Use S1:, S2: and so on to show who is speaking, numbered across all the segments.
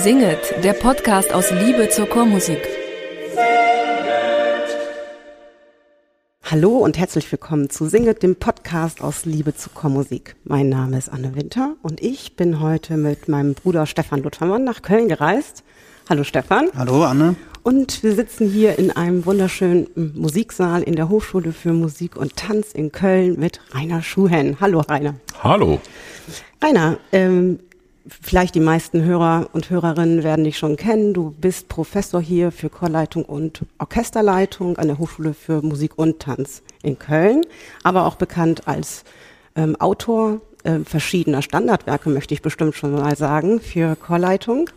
S1: Singet, der Podcast aus Liebe zur Chormusik.
S2: Hallo und herzlich willkommen zu Singet, dem Podcast aus Liebe zur Chormusik. Mein Name ist Anne Winter und ich bin heute mit meinem Bruder Stefan Luthermann nach Köln gereist. Hallo Stefan.
S3: Hallo Anne.
S2: Und wir sitzen hier in einem wunderschönen Musiksaal in der Hochschule für Musik und Tanz in Köln mit Rainer Schuhen. Hallo Rainer.
S4: Hallo.
S2: Rainer, ähm, vielleicht die meisten Hörer und Hörerinnen werden dich schon kennen. Du bist Professor hier für Chorleitung und Orchesterleitung an der Hochschule für Musik und Tanz in Köln, aber auch bekannt als ähm, Autor äh, verschiedener Standardwerke, möchte ich bestimmt schon mal sagen, für Chorleitung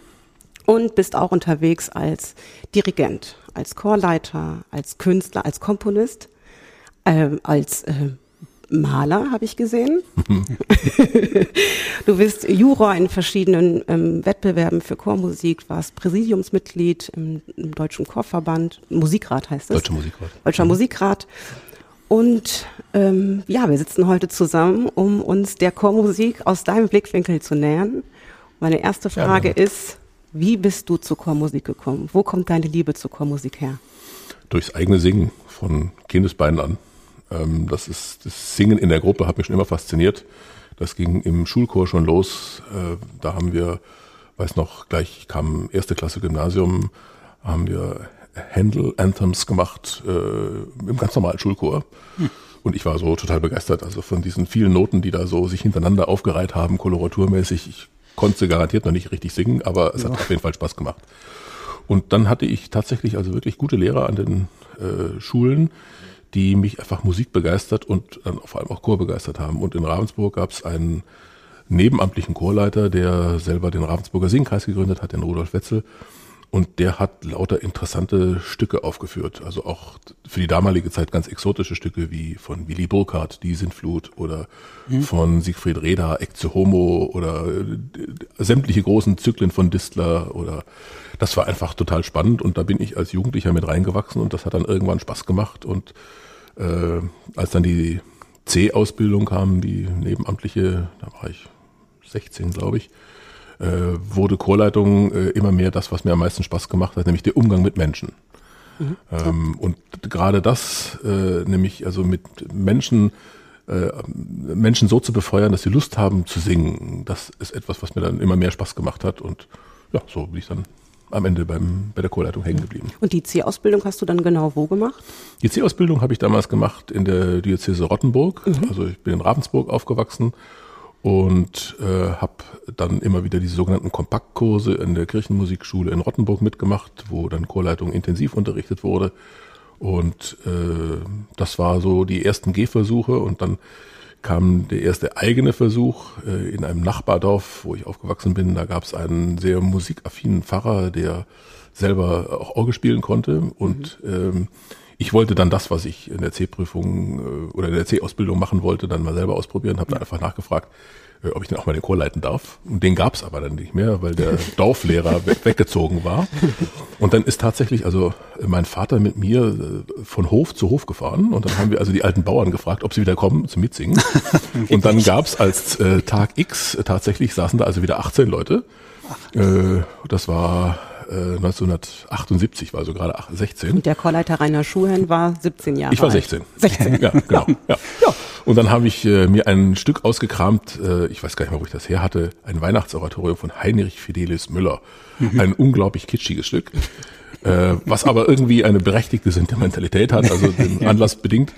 S2: und bist auch unterwegs als Dirigent, als Chorleiter, als Künstler, als Komponist, äh, als äh, Maler, habe ich gesehen. du bist Juror in verschiedenen ähm, Wettbewerben für Chormusik, warst Präsidiumsmitglied im, im Deutschen Chorverband, Musikrat heißt es.
S4: Deutscher Musikrat.
S2: Deutscher mhm. Musikrat. Und ähm, ja, wir sitzen heute zusammen, um uns der Chormusik aus deinem Blickwinkel zu nähern. Meine erste Frage ja, ist, wie bist du zur Chormusik gekommen? Wo kommt deine Liebe zur Chormusik her?
S4: Durchs eigene Singen von Kindesbeinen an. Ähm, das ist das Singen in der Gruppe hat mich schon immer fasziniert. Das ging im Schulchor schon los. Äh, da haben wir, weiß noch, gleich kam erste Klasse Gymnasium, haben wir Handel Anthems gemacht äh, im ganz normalen Schulchor. Hm. Und ich war so total begeistert, also von diesen vielen Noten, die da so sich hintereinander aufgereiht haben, koloraturmäßig. Ich konnte sie garantiert noch nicht richtig singen, aber es ja. hat auf jeden Fall Spaß gemacht. Und dann hatte ich tatsächlich also wirklich gute Lehrer an den äh, Schulen, die mich einfach Musik begeistert und dann vor allem auch Chor begeistert haben. Und in Ravensburg gab es einen nebenamtlichen Chorleiter, der selber den Ravensburger Singkreis gegründet hat, den Rudolf Wetzel. Und der hat lauter interessante Stücke aufgeführt. Also auch für die damalige Zeit ganz exotische Stücke wie von Willy Burkhardt, Die Sintflut oder mhm. von Siegfried Reda, Ecce Homo oder äh, sämtliche großen Zyklen von Distler oder das war einfach total spannend und da bin ich als Jugendlicher mit reingewachsen und das hat dann irgendwann Spaß gemacht und äh, als dann die C-Ausbildung kam, die nebenamtliche, da war ich 16, glaube ich, äh, wurde Chorleitung äh, immer mehr das, was mir am meisten Spaß gemacht hat, nämlich der Umgang mit Menschen. Mhm. Ähm, und gerade das, äh, nämlich also mit Menschen, äh, Menschen so zu befeuern, dass sie Lust haben zu singen, das ist etwas, was mir dann immer mehr Spaß gemacht hat und ja, so bin ich dann am Ende beim, bei der Chorleitung hängen geblieben.
S2: Und die C-Ausbildung hast du dann genau wo gemacht?
S4: Die C-Ausbildung habe ich damals gemacht in der Diözese Rottenburg. Mhm. Also ich bin in Ravensburg aufgewachsen und äh, habe dann immer wieder diese sogenannten Kompaktkurse in der Kirchenmusikschule in Rottenburg mitgemacht, wo dann Chorleitung intensiv unterrichtet wurde. Und äh, das war so die ersten Gehversuche und dann kam der erste eigene Versuch äh, in einem Nachbardorf, wo ich aufgewachsen bin. Da gab es einen sehr musikaffinen Pfarrer, der selber auch Orgel spielen konnte und mhm. ähm, ich wollte dann das, was ich in der C-Prüfung äh, oder in der C-Ausbildung machen wollte, dann mal selber ausprobieren, habe dann einfach nachgefragt, äh, ob ich dann auch mal den Chor leiten darf. Und den gab's aber dann nicht mehr, weil der Dorflehrer we weggezogen war. Und dann ist tatsächlich also mein Vater mit mir äh, von Hof zu Hof gefahren und dann haben wir also die alten Bauern gefragt, ob sie wieder kommen zum Mitsingen. Und dann gab's als äh, Tag X tatsächlich saßen da also wieder 18 Leute. Äh, das war 1978, äh, war so gerade 16.
S2: Und der Chorleiter Rainer Schuhen war 17 Jahre alt.
S4: Ich war 16. 16. Ja, genau. Ja. ja. Und dann habe ich äh, mir ein Stück ausgekramt, äh, ich weiß gar nicht mehr, wo ich das her hatte, ein Weihnachtsoratorium von Heinrich Fidelis Müller. Mhm. Ein unglaublich kitschiges Stück, äh, was aber irgendwie eine berechtigte Sentimentalität hat, also den Anlass bedingt.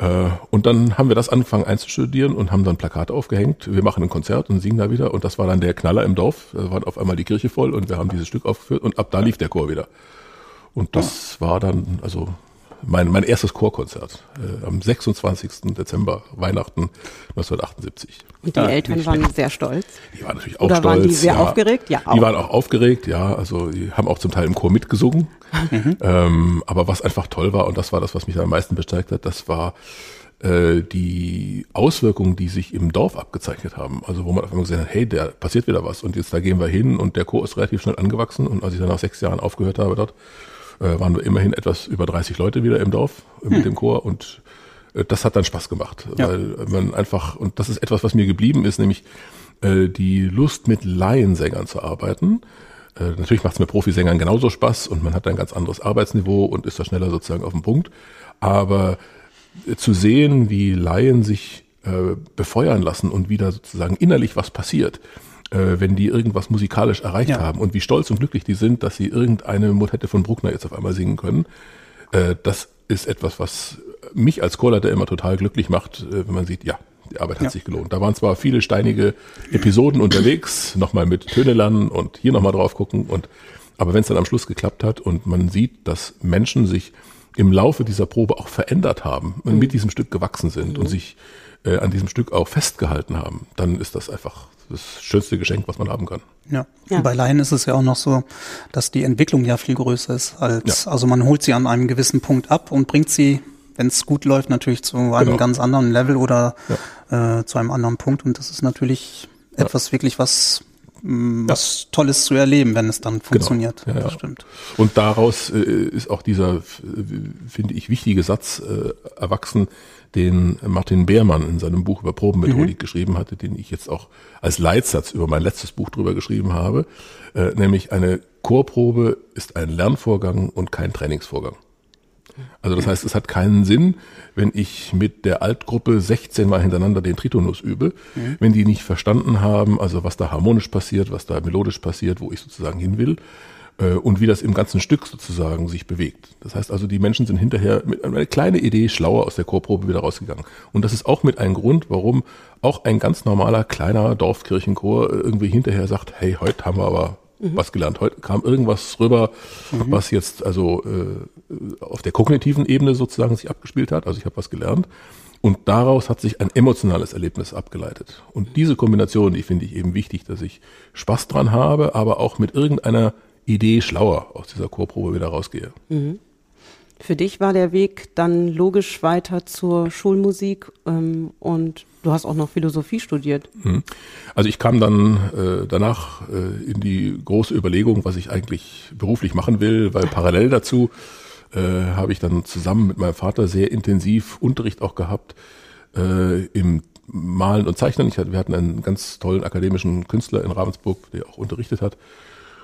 S4: Äh, und dann haben wir das angefangen einzustudieren und haben dann Plakate aufgehängt. Wir machen ein Konzert und singen da wieder. Und das war dann der Knaller im Dorf. Da war auf einmal die Kirche voll und wir haben dieses Stück aufgeführt und ab da lief der Chor wieder. Und das war dann, also mein, mein erstes Chorkonzert äh, am 26. Dezember, Weihnachten 1978.
S2: Und die ja, Eltern waren sehr stolz.
S4: Die waren natürlich auch
S2: Oder
S4: stolz.
S2: Waren die sehr ja. aufgeregt?
S4: Ja, auch. Die waren auch aufgeregt, ja. Also die haben auch zum Teil im Chor mitgesungen. Mhm. Ähm, aber was einfach toll war, und das war das, was mich am meisten bestärkt hat, das war äh, die Auswirkungen, die sich im Dorf abgezeichnet haben. Also wo man auf einmal gesehen hat, hey, da passiert wieder was und jetzt da gehen wir hin und der Chor ist relativ schnell angewachsen und als ich dann nach sechs Jahren aufgehört habe dort, äh, waren wir immerhin etwas über 30 Leute wieder im Dorf mit hm. dem Chor und äh, das hat dann Spaß gemacht, ja. weil man einfach, und das ist etwas, was mir geblieben ist, nämlich äh, die Lust mit Laiensängern zu arbeiten. Äh, natürlich macht es mit Profisängern genauso Spaß und man hat ein ganz anderes Arbeitsniveau und ist da schneller sozusagen auf dem Punkt. Aber äh, zu sehen, wie Laien sich äh, befeuern lassen und wieder sozusagen innerlich was passiert, äh, wenn die irgendwas musikalisch erreicht ja. haben und wie stolz und glücklich die sind, dass sie irgendeine Motette von Bruckner jetzt auf einmal singen können, äh, das ist etwas, was mich als Chorleiter immer total glücklich macht, äh, wenn man sieht, ja, die Arbeit hat ja. sich gelohnt. Da waren zwar viele steinige Episoden unterwegs, nochmal mit Töne lernen und hier nochmal drauf gucken und aber wenn es dann am Schluss geklappt hat und man sieht, dass Menschen sich im Laufe dieser Probe auch verändert haben und mhm. mit diesem Stück gewachsen sind mhm. und sich äh, an diesem Stück auch festgehalten haben, dann ist das einfach das schönste Geschenk, was man haben kann.
S3: Ja. ja. Und bei Laien ist es ja auch noch so, dass die Entwicklung ja viel größer ist als, ja. also man holt sie an einem gewissen Punkt ab und bringt sie wenn es gut läuft, natürlich zu einem genau. ganz anderen Level oder ja. äh, zu einem anderen Punkt. Und das ist natürlich ja. etwas wirklich, was mm, was Tolles zu erleben, wenn es dann genau. funktioniert.
S4: Genau. Ja, ja. stimmt. Und daraus äh, ist auch dieser, finde ich, wichtige Satz äh, erwachsen, den Martin Beermann in seinem Buch über Probenmethodik mhm. geschrieben hatte, den ich jetzt auch als Leitsatz über mein letztes Buch drüber geschrieben habe, äh, nämlich eine Chorprobe ist ein Lernvorgang und kein Trainingsvorgang. Also das heißt, es hat keinen Sinn, wenn ich mit der Altgruppe 16 Mal hintereinander den Tritonus übe, mhm. wenn die nicht verstanden haben, also was da harmonisch passiert, was da melodisch passiert, wo ich sozusagen hin will und wie das im ganzen Stück sozusagen sich bewegt. Das heißt also, die Menschen sind hinterher mit einer kleinen Idee schlauer aus der Chorprobe wieder rausgegangen. Und das ist auch mit ein Grund, warum auch ein ganz normaler kleiner Dorfkirchenchor irgendwie hinterher sagt, hey, heute haben wir aber mhm. was gelernt. Heute kam irgendwas rüber, mhm. was jetzt also äh, auf der kognitiven Ebene sozusagen sich abgespielt hat. Also ich habe was gelernt. Und daraus hat sich ein emotionales Erlebnis abgeleitet. Und diese Kombination, die finde ich eben wichtig, dass ich Spaß dran habe, aber auch mit irgendeiner Idee schlauer aus dieser Chorprobe wieder rausgehe. Mhm.
S2: Für dich war der Weg dann logisch weiter zur Schulmusik ähm, und du hast auch noch Philosophie studiert.
S4: Mhm. Also ich kam dann äh, danach äh, in die große Überlegung, was ich eigentlich beruflich machen will, weil parallel dazu äh, habe ich dann zusammen mit meinem Vater sehr intensiv Unterricht auch gehabt äh, im Malen und Zeichnen. Ich hatte, wir hatten einen ganz tollen akademischen Künstler in Ravensburg, der auch unterrichtet hat.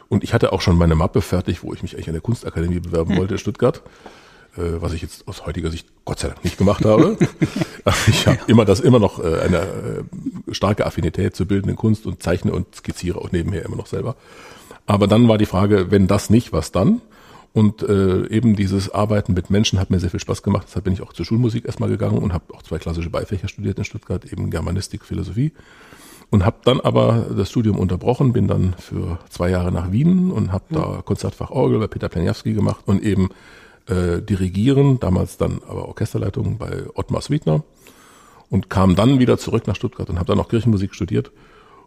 S4: Und ich hatte auch schon meine Mappe fertig, wo ich mich eigentlich an der Kunstakademie bewerben hm. wollte in Stuttgart äh, was ich jetzt aus heutiger Sicht Gott sei Dank nicht gemacht habe. ich habe ja. immer das immer noch äh, eine äh, starke Affinität zur bildenden Kunst und zeichne und skizziere auch nebenher immer noch selber. Aber dann war die Frage, wenn das nicht, was dann? Und äh, eben dieses Arbeiten mit Menschen hat mir sehr viel Spaß gemacht. Deshalb bin ich auch zur Schulmusik erstmal gegangen und habe auch zwei klassische Beifächer studiert in Stuttgart, eben Germanistik, Philosophie. Und habe dann aber das Studium unterbrochen, bin dann für zwei Jahre nach Wien und habe da Konzertfach Orgel bei Peter Pleniawski gemacht und eben äh, dirigieren, damals dann aber Orchesterleitung bei Ottmar Sweetner und kam dann wieder zurück nach Stuttgart und habe dann noch Kirchenmusik studiert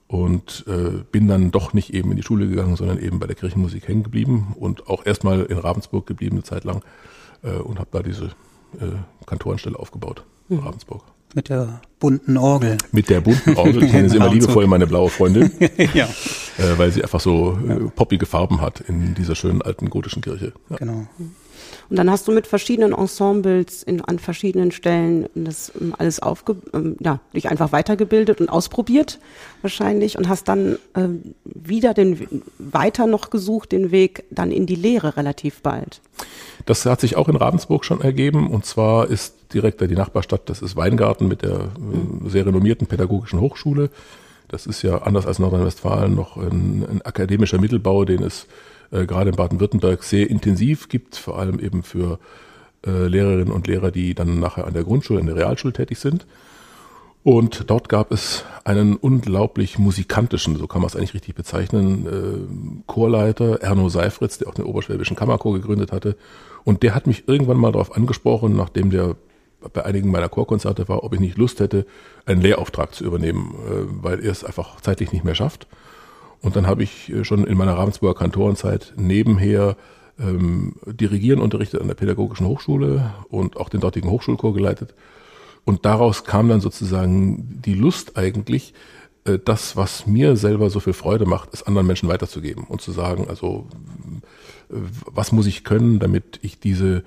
S4: und äh, bin dann doch nicht eben in die Schule gegangen, sondern eben bei der Kirchenmusik hängen geblieben und auch erstmal in Ravensburg geblieben eine Zeit lang äh, und habe da diese äh, Kantorenstelle aufgebaut in mhm. Ravensburg.
S3: Mit der bunten Orgel.
S4: Mit der bunten Orgel. Ich nenne sie immer liebevoll meine blaue Freundin. ja. Äh, weil sie einfach so äh, poppige Farben hat in dieser schönen alten gotischen Kirche.
S2: Ja. Genau. Und dann hast du mit verschiedenen Ensembles in, an verschiedenen Stellen das ähm, alles aufge, ähm, ja, dich einfach weitergebildet und ausprobiert wahrscheinlich und hast dann ähm, wieder den weiter noch gesucht, den Weg dann in die Lehre relativ bald.
S4: Das hat sich auch in Ravensburg schon ergeben und zwar ist direkt die Nachbarstadt, das ist Weingarten mit der äh, sehr renommierten pädagogischen Hochschule. Das ist ja anders als Nordrhein-Westfalen noch ein, ein akademischer Mittelbau, den es äh, gerade in Baden-Württemberg sehr intensiv gibt, vor allem eben für äh, Lehrerinnen und Lehrer, die dann nachher an der Grundschule, in der Realschule tätig sind. Und dort gab es einen unglaublich musikantischen, so kann man es eigentlich richtig bezeichnen, äh, Chorleiter, Erno Seifritz, der auch den Oberschwäbischen Kammerchor gegründet hatte. Und der hat mich irgendwann mal darauf angesprochen, nachdem der bei einigen meiner Chorkonzerte war, ob ich nicht Lust hätte, einen Lehrauftrag zu übernehmen, äh, weil er es einfach zeitlich nicht mehr schafft. Und dann habe ich äh, schon in meiner Ravensburger Kantorenzeit nebenher ähm, Dirigieren unterrichtet an der Pädagogischen Hochschule und auch den dortigen Hochschulchor geleitet. Und daraus kam dann sozusagen die Lust eigentlich, äh, das, was mir selber so viel Freude macht, es anderen Menschen weiterzugeben und zu sagen, also äh, was muss ich können, damit ich diese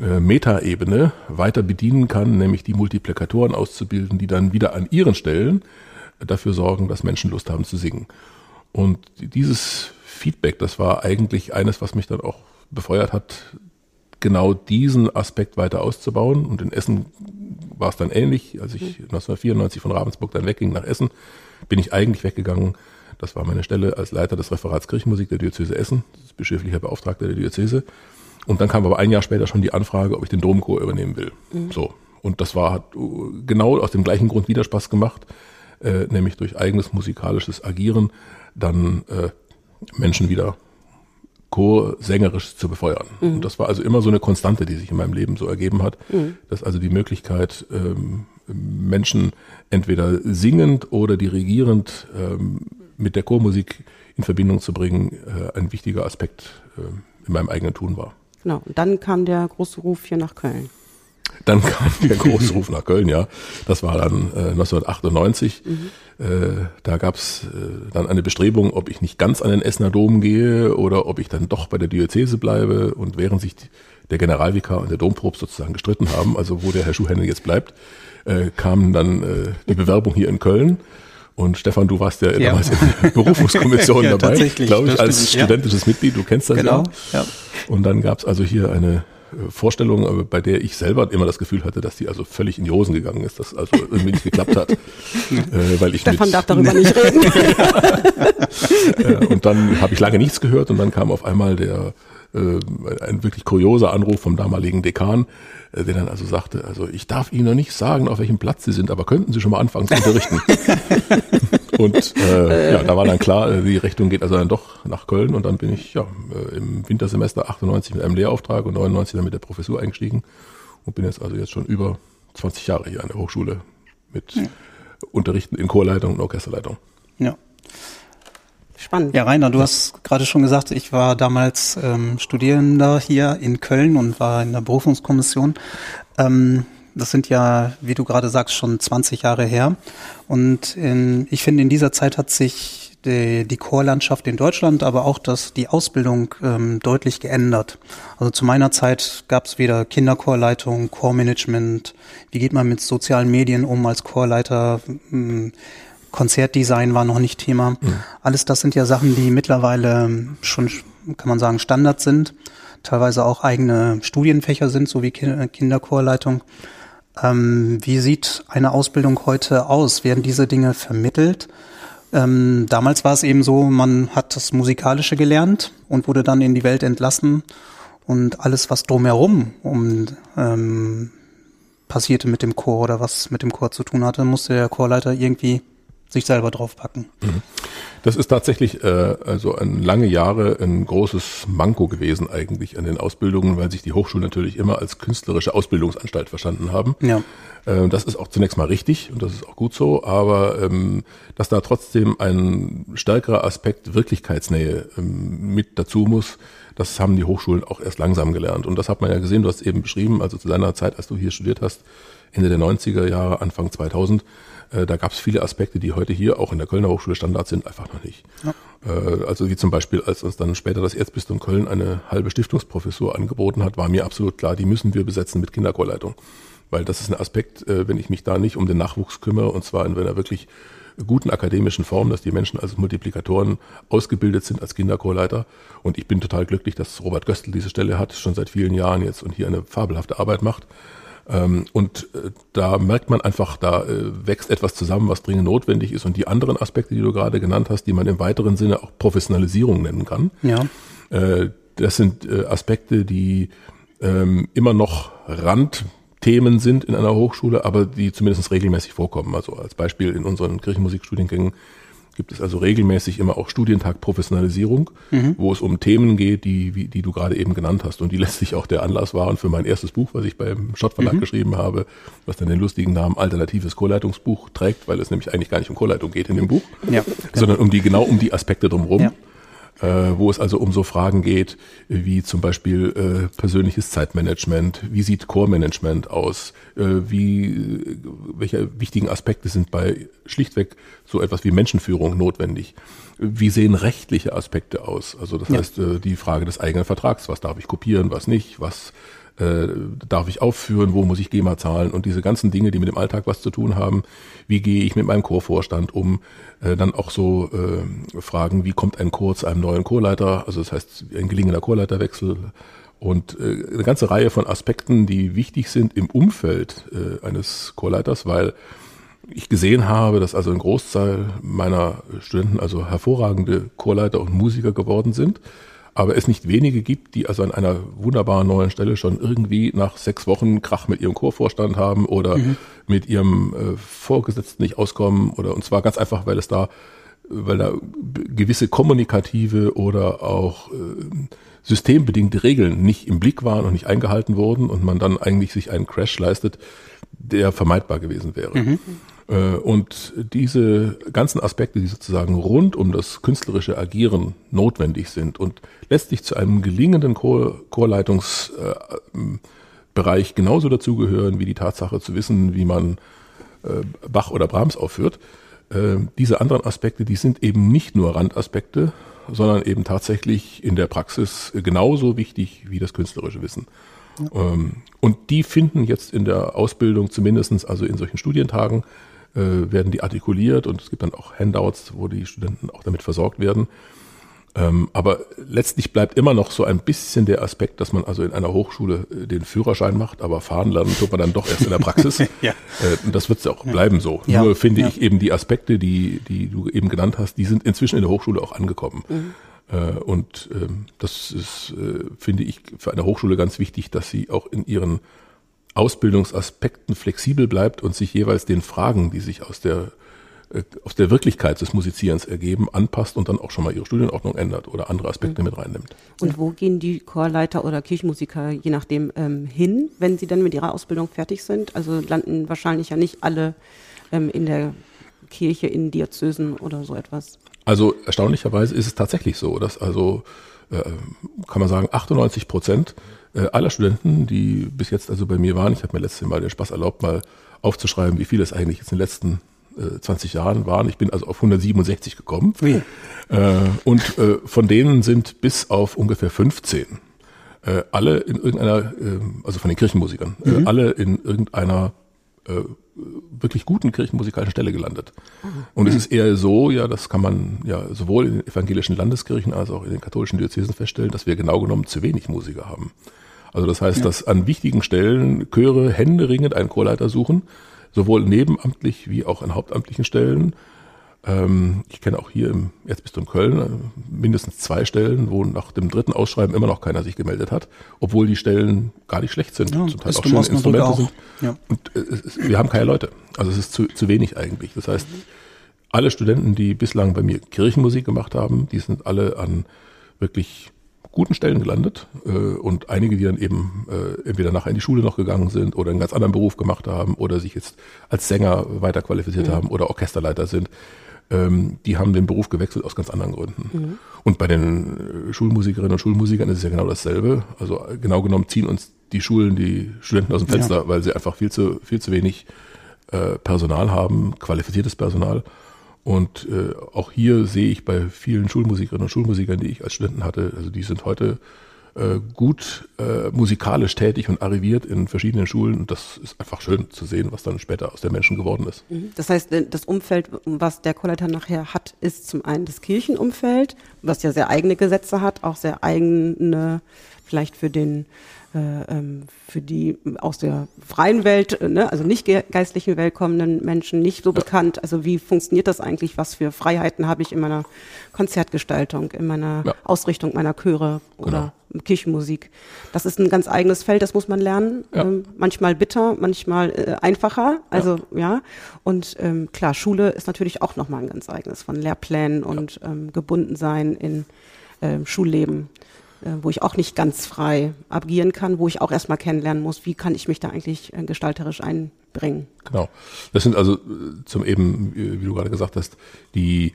S4: äh, Metaebene weiter bedienen kann, nämlich die Multiplikatoren auszubilden, die dann wieder an ihren Stellen dafür sorgen, dass Menschen Lust haben zu singen. Und dieses Feedback, das war eigentlich eines, was mich dann auch befeuert hat, genau diesen Aspekt weiter auszubauen. Und in Essen war es dann ähnlich. Als ich 1994 von Ravensburg dann wegging nach Essen, bin ich eigentlich weggegangen. Das war meine Stelle als Leiter des Referats Kirchenmusik der Diözese Essen, bischöflicher Beauftragter der Diözese. Und dann kam aber ein Jahr später schon die Anfrage, ob ich den Domchor übernehmen will. Mhm. So. Und das war, hat genau aus dem gleichen Grund wieder Spaß gemacht, äh, nämlich durch eigenes musikalisches Agieren dann äh, Menschen wieder chorsängerisch zu befeuern. Mhm. Und das war also immer so eine Konstante, die sich in meinem Leben so ergeben hat, mhm. dass also die Möglichkeit, ähm, Menschen entweder singend oder dirigierend ähm, mit der Chormusik in Verbindung zu bringen, äh, ein wichtiger Aspekt äh, in meinem eigenen Tun war.
S2: Genau, und dann kam der große Ruf hier nach Köln.
S4: Dann kam der große Ruf nach Köln, ja. Das war dann äh, 1998. Mhm. Äh, da gab's äh, dann eine Bestrebung, ob ich nicht ganz an den Essener Dom gehe oder ob ich dann doch bei der Diözese bleibe. Und während sich der Generalvikar und der Domprobst sozusagen gestritten haben, also wo der Herr Schuhhenne jetzt bleibt, äh, kam dann äh, die Bewerbung hier in Köln. Und Stefan, du warst ja, ja. damals in der Berufungskommission ja, dabei, glaube ich, als stimmt, studentisches ja. Mitglied. Du kennst das genau, ja. ja. Und dann gab's also hier eine Vorstellung, äh, bei der ich selber immer das Gefühl hatte, dass die also völlig in die Hosen gegangen ist, dass also irgendwie nicht geklappt hat. äh, weil ich
S2: Stefan darf darüber nicht reden.
S4: äh, und dann habe ich lange nichts gehört und dann kam auf einmal der äh, ein wirklich kurioser Anruf vom damaligen Dekan, äh, der dann also sagte, also ich darf Ihnen noch nicht sagen, auf welchem Platz Sie sind, aber könnten Sie schon mal anfangen zu unterrichten? und äh, ja, da war dann klar, äh, die Richtung geht also dann doch nach Köln und dann bin ich ja äh, im Wintersemester 98 mit einem Lehrauftrag und 99 dann mit der Professur eingestiegen und bin jetzt also jetzt schon über 20 Jahre hier an der Hochschule mit ja. Unterrichten in Chorleitung und Orchesterleitung.
S3: Ja. Spannend. Ja, Rainer, du hast gerade schon gesagt, ich war damals ähm, Studierender hier in Köln und war in der Berufungskommission. Ähm, das sind ja, wie du gerade sagst, schon 20 Jahre her. Und in, ich finde, in dieser Zeit hat sich die, die Chorlandschaft in Deutschland, aber auch das, die Ausbildung ähm, deutlich geändert. Also zu meiner Zeit gab es wieder Kinderchorleitung, Chormanagement. Wie geht man mit sozialen Medien um als Chorleiter? Konzertdesign war noch nicht Thema. Mhm. Alles das sind ja Sachen, die mittlerweile schon, kann man sagen, Standard sind. Teilweise auch eigene Studienfächer sind, so wie Kinderchorleitung. Ähm, wie sieht eine Ausbildung heute aus? Werden diese Dinge vermittelt? Ähm, damals war es eben so, man hat das Musikalische gelernt und wurde dann in die Welt entlassen und alles, was drumherum um, ähm, passierte mit dem Chor oder was mit dem Chor zu tun hatte, musste der Chorleiter irgendwie sich selber draufpacken. Mhm.
S4: Das ist tatsächlich äh, also ein lange Jahre ein großes Manko gewesen eigentlich an den Ausbildungen, weil sich die Hochschulen natürlich immer als künstlerische Ausbildungsanstalt verstanden haben. Ja. Äh, das ist auch zunächst mal richtig und das ist auch gut so, aber ähm, dass da trotzdem ein stärkerer Aspekt Wirklichkeitsnähe ähm, mit dazu muss, das haben die Hochschulen auch erst langsam gelernt. Und das hat man ja gesehen, du hast eben beschrieben, also zu deiner Zeit, als du hier studiert hast, Ende der 90er Jahre, Anfang 2000, äh, da gab es viele Aspekte, die heute hier auch in der Kölner Hochschule Standard sind, einfach noch nicht. Ja. Äh, also wie zum Beispiel, als uns dann später das Erzbistum Köln eine halbe Stiftungsprofessur angeboten hat, war mir absolut klar, die müssen wir besetzen mit Kinderchorleitung. Weil das ist ein Aspekt, äh, wenn ich mich da nicht um den Nachwuchs kümmere, und zwar in einer wirklich guten akademischen Form, dass die Menschen als Multiplikatoren ausgebildet sind als Kinderchorleiter. Und ich bin total glücklich, dass Robert Göstl diese Stelle hat, schon seit vielen Jahren jetzt und hier eine fabelhafte Arbeit macht. Ähm, und äh, da merkt man einfach, da äh, wächst etwas zusammen, was dringend notwendig ist. Und die anderen Aspekte, die du gerade genannt hast, die man im weiteren Sinne auch Professionalisierung nennen kann, ja. Äh, das sind Aspekte, die ähm, immer noch Randthemen sind in einer Hochschule, aber die zumindest regelmäßig vorkommen. Also als Beispiel in unseren Kirchenmusikstudiengängen gibt es also regelmäßig immer auch Studientag Professionalisierung, mhm. wo es um Themen geht, die, wie, die du gerade eben genannt hast und die letztlich auch der Anlass waren für mein erstes Buch, was ich beim Schott Verlag mhm. geschrieben habe, was dann den lustigen Namen Alternatives Chorleitungsbuch trägt, weil es nämlich eigentlich gar nicht um Chorleitung geht in dem Buch, ja, sondern um die, genau um die Aspekte drumherum. Ja wo es also um so Fragen geht, wie zum Beispiel äh, persönliches Zeitmanagement, wie sieht Core-Management aus, äh, wie, welche wichtigen Aspekte sind bei schlichtweg so etwas wie Menschenführung notwendig. Wie sehen rechtliche Aspekte aus? Also das ja. heißt, äh, die Frage des eigenen Vertrags, was darf ich kopieren, was nicht, was äh, darf ich aufführen, wo muss ich GEMA zahlen und diese ganzen Dinge, die mit dem Alltag was zu tun haben. Wie gehe ich mit meinem Chorvorstand um? Äh, dann auch so äh, Fragen, wie kommt ein Chor zu einem neuen Chorleiter? Also das heißt, ein gelingender Chorleiterwechsel und äh, eine ganze Reihe von Aspekten, die wichtig sind im Umfeld äh, eines Chorleiters, weil ich gesehen habe, dass also ein Großteil meiner Studenten also hervorragende Chorleiter und Musiker geworden sind aber es nicht wenige gibt, die also an einer wunderbaren neuen Stelle schon irgendwie nach sechs Wochen Krach mit ihrem Chorvorstand haben oder mhm. mit ihrem äh, Vorgesetzten nicht auskommen oder und zwar ganz einfach, weil es da, weil da gewisse kommunikative oder auch äh, systembedingte Regeln nicht im Blick waren und nicht eingehalten wurden und man dann eigentlich sich einen Crash leistet, der vermeidbar gewesen wäre. Mhm. Äh, und diese ganzen Aspekte, die sozusagen rund um das künstlerische Agieren notwendig sind und letztlich zu einem gelingenden Chor Chorleitungsbereich genauso dazugehören wie die Tatsache zu wissen, wie man äh, Bach oder Brahms aufführt. Äh, diese anderen Aspekte, die sind eben nicht nur Randaspekte, sondern eben tatsächlich in der Praxis genauso wichtig wie das künstlerische Wissen. Ja. Ähm, und die finden jetzt in der Ausbildung, zumindestens also in solchen Studientagen, werden die artikuliert und es gibt dann auch Handouts, wo die Studenten auch damit versorgt werden. Ähm, aber letztlich bleibt immer noch so ein bisschen der Aspekt, dass man also in einer Hochschule äh, den Führerschein macht, aber fahren lernen tut man dann doch erst in der Praxis. ja. äh, und das wird ja auch bleiben so. Ja. Nur finde ja. ich eben die Aspekte, die, die du eben genannt hast, die sind inzwischen in der Hochschule auch angekommen. Mhm. Äh, und ähm, das ist, äh, finde ich, für eine Hochschule ganz wichtig, dass sie auch in ihren Ausbildungsaspekten flexibel bleibt und sich jeweils den Fragen, die sich aus der äh, aus der Wirklichkeit des Musizierens ergeben, anpasst und dann auch schon mal ihre Studienordnung ändert oder andere Aspekte mhm. mit reinnimmt.
S2: Und wo gehen die Chorleiter oder Kirchenmusiker je nachdem ähm, hin, wenn sie dann mit ihrer Ausbildung fertig sind? Also landen wahrscheinlich ja nicht alle ähm, in der Kirche, in Diözesen oder so etwas.
S4: Also erstaunlicherweise ist es tatsächlich so, dass also äh, kann man sagen 98 Prozent äh, aller Studenten, die bis jetzt also bei mir waren, ich habe mir letztes Mal den Spaß erlaubt, mal aufzuschreiben, wie viele es eigentlich jetzt in den letzten äh, 20 Jahren waren. Ich bin also auf 167 gekommen. Wie? Äh, und äh, von denen sind bis auf ungefähr 15 äh, alle in irgendeiner, äh, also von den Kirchenmusikern, äh, mhm. äh, alle in irgendeiner äh, wirklich guten kirchenmusikalischen Stelle gelandet. Mhm. Und es ist eher so, ja, das kann man ja sowohl in den evangelischen Landeskirchen als auch in den katholischen Diözesen feststellen, dass wir genau genommen zu wenig Musiker haben. Also das heißt, ja. dass an wichtigen Stellen Chöre händeringend einen Chorleiter suchen, sowohl nebenamtlich wie auch an hauptamtlichen Stellen. Ähm, ich kenne auch hier im Erzbistum Köln äh, mindestens zwei Stellen, wo nach dem dritten Ausschreiben immer noch keiner sich gemeldet hat, obwohl die Stellen gar nicht schlecht sind, ja, zum Teil auch schöne Instrumente auch. sind. Ja. Und äh, wir haben keine Leute. Also es ist zu, zu wenig eigentlich. Das heißt, alle Studenten, die bislang bei mir Kirchenmusik gemacht haben, die sind alle an wirklich guten Stellen gelandet äh, und einige, die dann eben äh, entweder nachher in die Schule noch gegangen sind oder einen ganz anderen Beruf gemacht haben oder sich jetzt als Sänger weiter qualifiziert mhm. haben oder Orchesterleiter sind, ähm, die haben den Beruf gewechselt aus ganz anderen Gründen. Mhm. Und bei den äh, Schulmusikerinnen und Schulmusikern ist es ja genau dasselbe. Also genau genommen ziehen uns die Schulen die Studenten aus dem Fenster, ja. weil sie einfach viel zu, viel zu wenig äh, Personal haben, qualifiziertes Personal. Und äh, auch hier sehe ich bei vielen Schulmusikerinnen und Schulmusikern, die ich als Studenten hatte, also die sind heute äh, gut äh, musikalisch tätig und arriviert in verschiedenen Schulen. Und das ist einfach schön zu sehen, was dann später aus den Menschen geworden ist.
S2: Mhm. Das heißt, äh, das Umfeld, was der Chorleiter nachher hat, ist zum einen das Kirchenumfeld, was ja sehr eigene Gesetze hat, auch sehr eigene, vielleicht für den für die aus der freien Welt, äh, ne, also nicht geistlichen Welt kommenden Menschen nicht so ja. bekannt. Also wie funktioniert das eigentlich? Was für Freiheiten habe ich in meiner Konzertgestaltung, in meiner ja. Ausrichtung meiner Chöre oder genau. Kirchenmusik? Das ist ein ganz eigenes Feld, das muss man lernen. Ja. Ähm, manchmal bitter, manchmal äh, einfacher. Also ja. Und ähm, klar, Schule ist natürlich auch nochmal ein ganz eigenes von Lehrplänen und ähm, gebunden sein in ähm, Schulleben. Äh, wo ich auch nicht ganz frei agieren kann, wo ich auch erstmal kennenlernen muss, wie kann ich mich da eigentlich äh, gestalterisch einbringen.
S4: Genau. Das sind also äh, zum eben, wie du gerade gesagt hast, die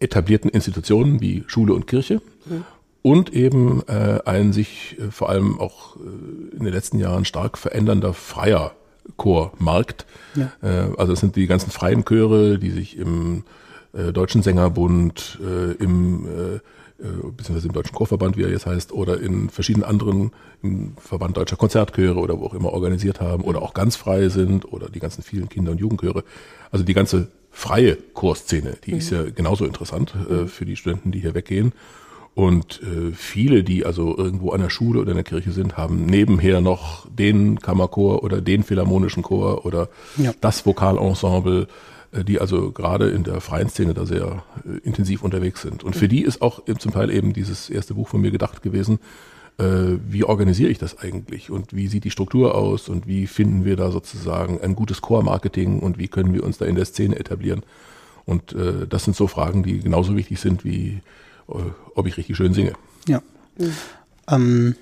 S4: etablierten Institutionen wie Schule und Kirche mhm. und eben äh, ein sich vor allem auch in den letzten Jahren stark verändernder freier Chormarkt. Ja. Äh, also es sind die ganzen freien Chöre, die sich im äh, Deutschen Sängerbund, äh, im äh, äh, beziehungsweise im Deutschen Chorverband, wie er jetzt heißt, oder in verschiedenen anderen, im Verband Deutscher Konzertchöre oder wo auch immer organisiert haben oder auch ganz frei sind oder die ganzen vielen Kinder- und Jugendchöre. Also die ganze freie Chorszene, die mhm. ist ja genauso interessant äh, für die Studenten, die hier weggehen. Und äh, viele, die also irgendwo an der Schule oder in der Kirche sind, haben nebenher noch den Kammerchor oder den Philharmonischen Chor oder ja. das Vokalensemble äh, die also gerade in der freien Szene da sehr äh, intensiv unterwegs sind. Und für die ist auch zum Teil eben dieses erste Buch von mir gedacht gewesen, äh, wie organisiere ich das eigentlich und wie sieht die Struktur aus und wie finden wir da sozusagen ein gutes Core-Marketing und wie können wir uns da in der Szene etablieren. Und äh, das sind so Fragen, die genauso wichtig sind wie äh, ob ich richtig schön singe.
S3: Ja. Mhm. Ähm,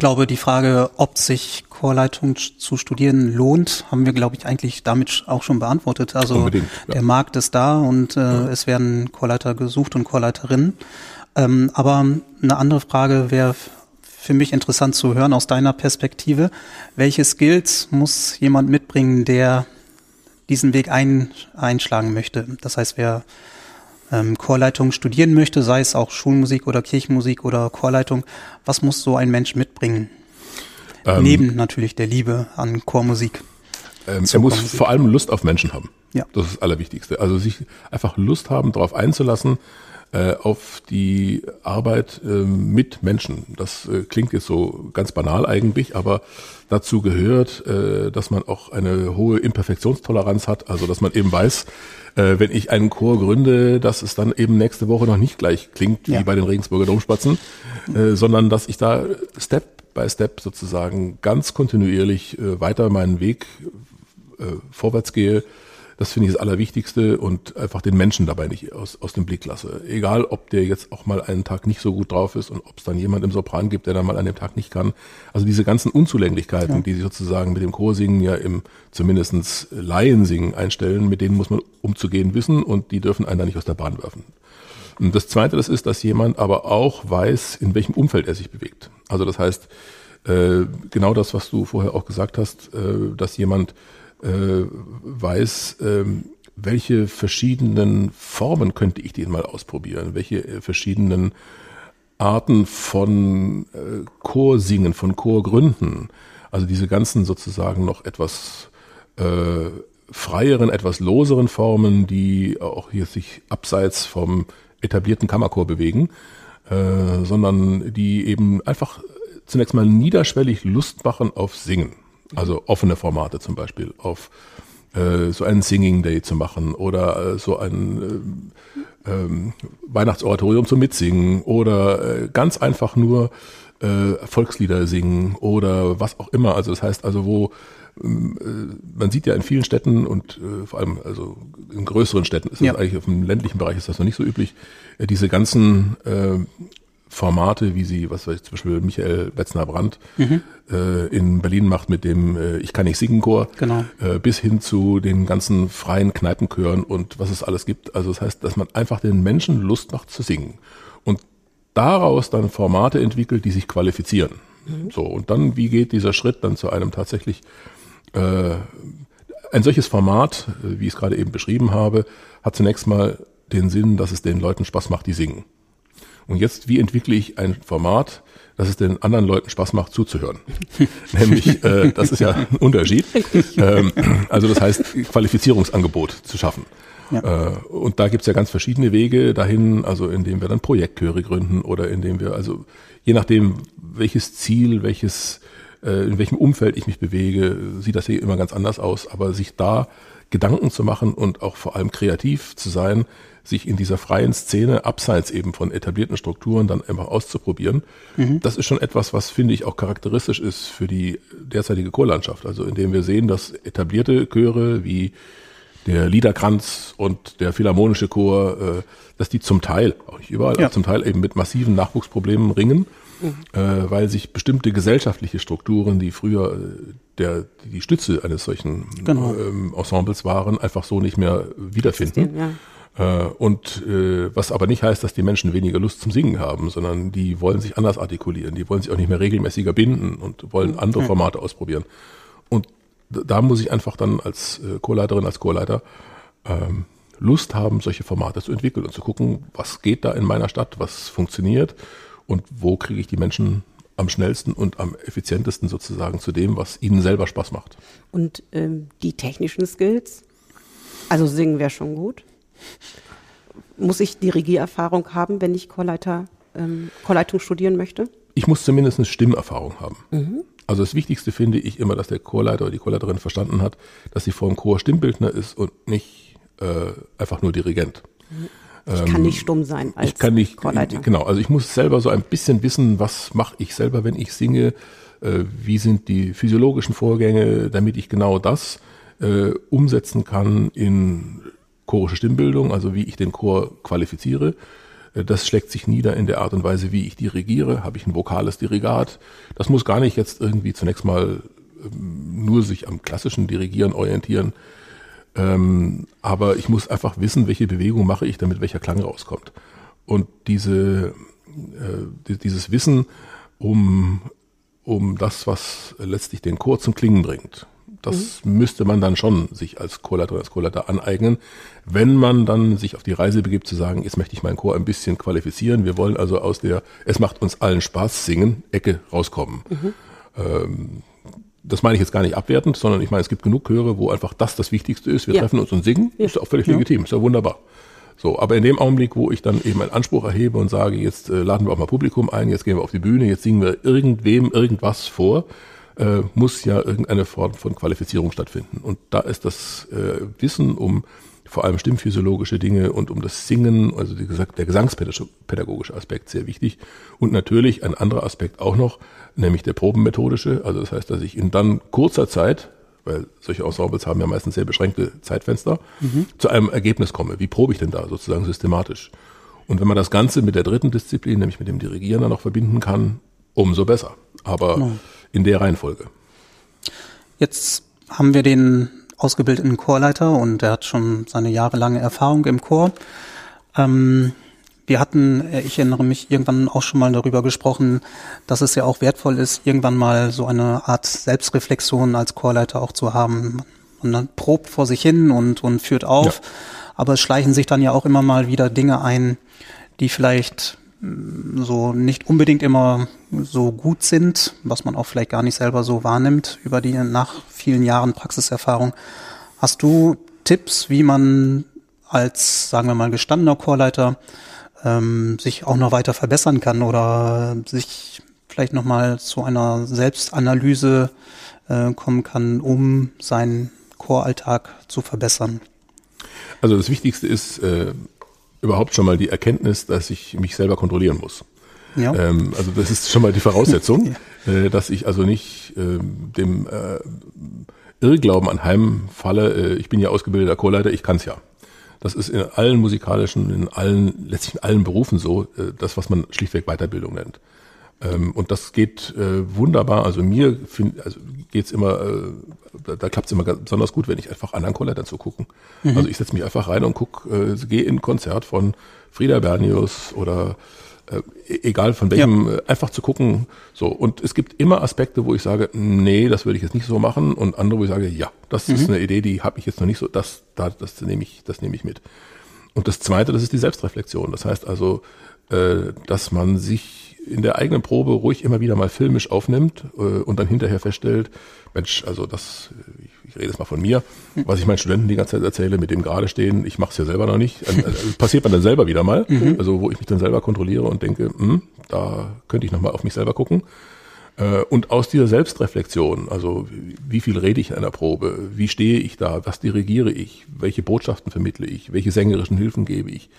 S3: glaube, die Frage, ob sich Chorleitung zu studieren lohnt, haben wir, glaube ich, eigentlich damit auch schon beantwortet. Also ja. der Markt ist da und äh, ja. es werden Chorleiter gesucht und Chorleiterinnen. Ähm, aber eine andere Frage wäre für mich interessant zu hören aus deiner Perspektive. Welche Skills muss jemand mitbringen, der diesen Weg ein, einschlagen möchte? Das heißt, wer ähm, Chorleitung studieren möchte, sei es auch Schulmusik oder Kirchenmusik oder Chorleitung, was muss so ein Mensch mitbringen? Ähm, Neben natürlich der Liebe an Chormusik.
S4: Ähm, er muss vor allem Lust auf Menschen haben. Ja. Das ist das Allerwichtigste. Also sich einfach Lust haben, darauf einzulassen, äh, auf die Arbeit äh, mit Menschen. Das äh, klingt jetzt so ganz banal eigentlich, aber dazu gehört, äh, dass man auch eine hohe Imperfektionstoleranz hat, also dass man eben weiß, äh, wenn ich einen Chor gründe, dass es dann eben nächste Woche noch nicht gleich klingt wie ja. bei den Regensburger Domspatzen, äh, sondern dass ich da Step by Step sozusagen ganz kontinuierlich weiter meinen Weg vorwärts gehe. Das finde ich das Allerwichtigste und einfach den Menschen dabei nicht aus, aus dem Blick lasse. Egal, ob der jetzt auch mal einen Tag nicht so gut drauf ist und ob es dann jemand im Sopran gibt, der dann mal an dem Tag nicht kann. Also diese ganzen Unzulänglichkeiten, ja. die sich sozusagen mit dem Chorsingen ja im zumindestens Laiensingen einstellen, mit denen muss man umzugehen wissen und die dürfen einen da nicht aus der Bahn werfen. Und das Zweite, das ist, dass jemand aber auch weiß, in welchem Umfeld er sich bewegt. Also das heißt, äh, genau das, was du vorher auch gesagt hast, äh, dass jemand äh, weiß, ähm, welche verschiedenen Formen könnte ich den mal ausprobieren, welche äh, verschiedenen Arten von äh, Chorsingen, von Chorgründen, also diese ganzen sozusagen noch etwas äh, freieren, etwas loseren Formen, die auch hier sich abseits vom etablierten Kammerchor bewegen, äh, sondern die eben einfach zunächst mal niederschwellig Lust machen auf Singen. Also offene Formate zum Beispiel, auf äh, so einen Singing Day zu machen oder äh, so ein äh, äh, Weihnachtsoratorium zum Mitsingen oder äh, ganz einfach nur äh, Volkslieder singen oder was auch immer. Also das heißt also, wo ähm, äh, man sieht ja in vielen Städten und äh, vor allem also in größeren Städten ist das ja. eigentlich auf dem ländlichen Bereich ist das noch nicht so üblich. Äh, diese ganzen äh, Formate, wie sie, was weiß ich, zum Beispiel Michael Wetzner-Brandt mhm. äh, in Berlin macht mit dem äh, Ich kann nicht singen Chor, genau. äh, bis hin zu den ganzen freien Kneipenchören und was es alles gibt. Also das heißt, dass man einfach den Menschen Lust macht zu singen und daraus dann Formate entwickelt, die sich qualifizieren. Mhm. So und dann, wie geht dieser Schritt dann zu einem tatsächlich äh, ein solches Format, äh, wie ich es gerade eben beschrieben habe, hat zunächst mal den Sinn, dass es den Leuten Spaß macht, die singen. Und jetzt, wie entwickle ich ein Format, dass es den anderen Leuten Spaß macht, zuzuhören? Nämlich, äh, das ist ja ein Unterschied. Ähm, also das heißt, Qualifizierungsangebot zu schaffen. Ja. Äh, und da gibt's ja ganz verschiedene Wege dahin, also indem wir dann Projektchöre gründen oder indem wir, also je nachdem, welches Ziel, welches, äh, in welchem Umfeld ich mich bewege, sieht das hier immer ganz anders aus. Aber sich da Gedanken zu machen und auch vor allem kreativ zu sein, sich in dieser freien Szene abseits eben von etablierten Strukturen dann einfach auszuprobieren. Mhm. Das ist schon etwas, was finde ich auch charakteristisch ist für die derzeitige Chorlandschaft. Also indem wir sehen, dass etablierte Chöre wie der Liederkranz und der Philharmonische Chor, äh, dass die zum Teil, auch nicht überall, ja. aber zum Teil eben mit massiven Nachwuchsproblemen ringen, mhm. äh, weil sich bestimmte gesellschaftliche Strukturen, die früher äh, der, die Stütze eines solchen genau. ähm, Ensembles waren, einfach so nicht mehr wiederfinden. Ja. Äh, und äh, was aber nicht heißt, dass die Menschen weniger Lust zum Singen haben, sondern die wollen sich anders artikulieren, die wollen sich auch nicht mehr regelmäßiger binden und wollen andere Formate ausprobieren. Und da muss ich einfach dann als äh, Chorleiterin, als Chorleiter ähm, Lust haben, solche Formate zu entwickeln und zu gucken, was geht da in meiner Stadt, was funktioniert und wo kriege ich die Menschen am schnellsten und am effizientesten sozusagen zu dem, was ihnen selber Spaß macht.
S2: Und ähm, die technischen Skills? Also singen wäre schon gut. Muss ich Dirigiererfahrung haben, wenn ich Chorleiter, ähm, Chorleitung studieren möchte?
S4: Ich muss zumindest eine Stimmerfahrung haben. Mhm. Also das Wichtigste finde ich immer, dass der Chorleiter oder die Chorleiterin verstanden hat, dass sie vor dem Chor Stimmbildner ist und nicht äh, einfach nur Dirigent.
S2: Ich kann nicht stumm sein
S4: als ich kann nicht, Chorleiter. Genau, also ich muss selber so ein bisschen wissen, was mache ich selber, wenn ich singe, äh, wie sind die physiologischen Vorgänge, damit ich genau das äh, umsetzen kann in chorische Stimmbildung, also wie ich den Chor qualifiziere. Äh, das schlägt sich nieder in der Art und Weise, wie ich dirigiere. Habe ich ein vokales Dirigat? Das muss gar nicht jetzt irgendwie zunächst mal ähm, nur sich am klassischen Dirigieren orientieren. Ähm, aber ich muss einfach wissen, welche Bewegung mache ich, damit welcher Klang rauskommt. Und diese, äh, dieses Wissen um, um das, was letztlich den Chor zum Klingen bringt, das mhm. müsste man dann schon sich als Chorleiter oder als Chorleiter aneignen, wenn man dann sich auf die Reise begibt, zu sagen, jetzt möchte ich meinen Chor ein bisschen qualifizieren. Wir wollen also aus der Es macht uns allen Spaß singen, Ecke rauskommen. Mhm. Ähm, das meine ich jetzt gar nicht abwertend, sondern ich meine, es gibt genug Chöre, wo einfach das das Wichtigste ist. Wir ja. treffen uns und singen, ja. ist auch völlig ja. legitim, ist ja wunderbar. So, aber in dem Augenblick, wo ich dann eben einen Anspruch erhebe und sage, jetzt äh, laden wir auch mal Publikum ein, jetzt gehen wir auf die Bühne, jetzt singen wir irgendwem irgendwas vor, äh, muss ja irgendeine Form von Qualifizierung stattfinden. Und da ist das äh, Wissen um vor allem stimmphysiologische Dinge und um das Singen, also die, der gesangspädagogische Aspekt sehr wichtig. Und natürlich ein anderer Aspekt auch noch, nämlich der probenmethodische. Also das heißt, dass ich in dann kurzer Zeit, weil solche Ensembles haben ja meistens sehr beschränkte Zeitfenster, mhm. zu einem Ergebnis komme. Wie probe ich denn da sozusagen systematisch? Und wenn man das Ganze mit der dritten Disziplin, nämlich mit dem Dirigieren dann noch verbinden kann, umso besser. Aber genau. In der Reihenfolge.
S3: Jetzt haben wir den ausgebildeten Chorleiter und er hat schon seine jahrelange Erfahrung im Chor. Ähm, wir hatten, äh, ich erinnere mich, irgendwann auch schon mal darüber gesprochen, dass es ja auch wertvoll ist, irgendwann mal so eine Art Selbstreflexion als Chorleiter auch zu haben. Und dann probt vor sich hin und, und führt auf. Ja. Aber es schleichen sich dann ja auch immer mal wieder Dinge ein, die vielleicht so nicht unbedingt immer so gut sind, was man auch vielleicht gar nicht selber so wahrnimmt über die nach vielen Jahren Praxiserfahrung. Hast du Tipps, wie man als, sagen wir mal, gestandener Chorleiter ähm, sich auch noch weiter verbessern kann oder sich vielleicht nochmal zu einer Selbstanalyse äh, kommen kann, um seinen Choralltag zu verbessern?
S4: Also das Wichtigste ist äh, überhaupt schon mal die Erkenntnis, dass ich mich selber kontrollieren muss. Ja. Ähm, also das ist schon mal die Voraussetzung, ja. äh, dass ich also nicht äh, dem äh, Irrglauben anheimfalle, äh, ich bin ja ausgebildeter Chorleiter, ich kann's ja. Das ist in allen musikalischen, in allen, letztlich in allen Berufen so, äh, das, was man schlichtweg Weiterbildung nennt. Ähm, und das geht äh, wunderbar. Also mir find, also geht's immer, äh, da, da klappt es immer ganz besonders gut, wenn ich einfach anderen Chorleitern zugucken. Mhm. Also ich setze mich einfach rein und guck, äh, gehe in ein Konzert von Frieda Bernius oder äh, egal von welchem, ja. Äh, einfach zu gucken. So und es gibt immer Aspekte, wo ich sage, nee, das würde ich jetzt nicht so machen, und andere, wo ich sage, ja, das mhm. ist eine Idee, die habe ich jetzt noch nicht so, das, da, das nehme ich, das nehme ich mit. Und das Zweite, das ist die Selbstreflexion. Das heißt also, äh, dass man sich in der eigenen Probe ruhig immer wieder mal filmisch aufnimmt äh, und dann hinterher feststellt, Mensch, also das, ich, ich rede jetzt mal von mir, was ich meinen Studenten die ganze Zeit erzähle, mit dem gerade stehen, ich mache es ja selber noch nicht. Also, passiert man dann selber wieder mal, mhm. also wo ich mich dann selber kontrolliere und denke, hm, da könnte ich nochmal auf mich selber gucken. Äh, und aus dieser Selbstreflexion, also wie viel rede ich in einer Probe, wie stehe ich da, was dirigiere ich, welche Botschaften vermittle ich, welche sängerischen Hilfen gebe ich,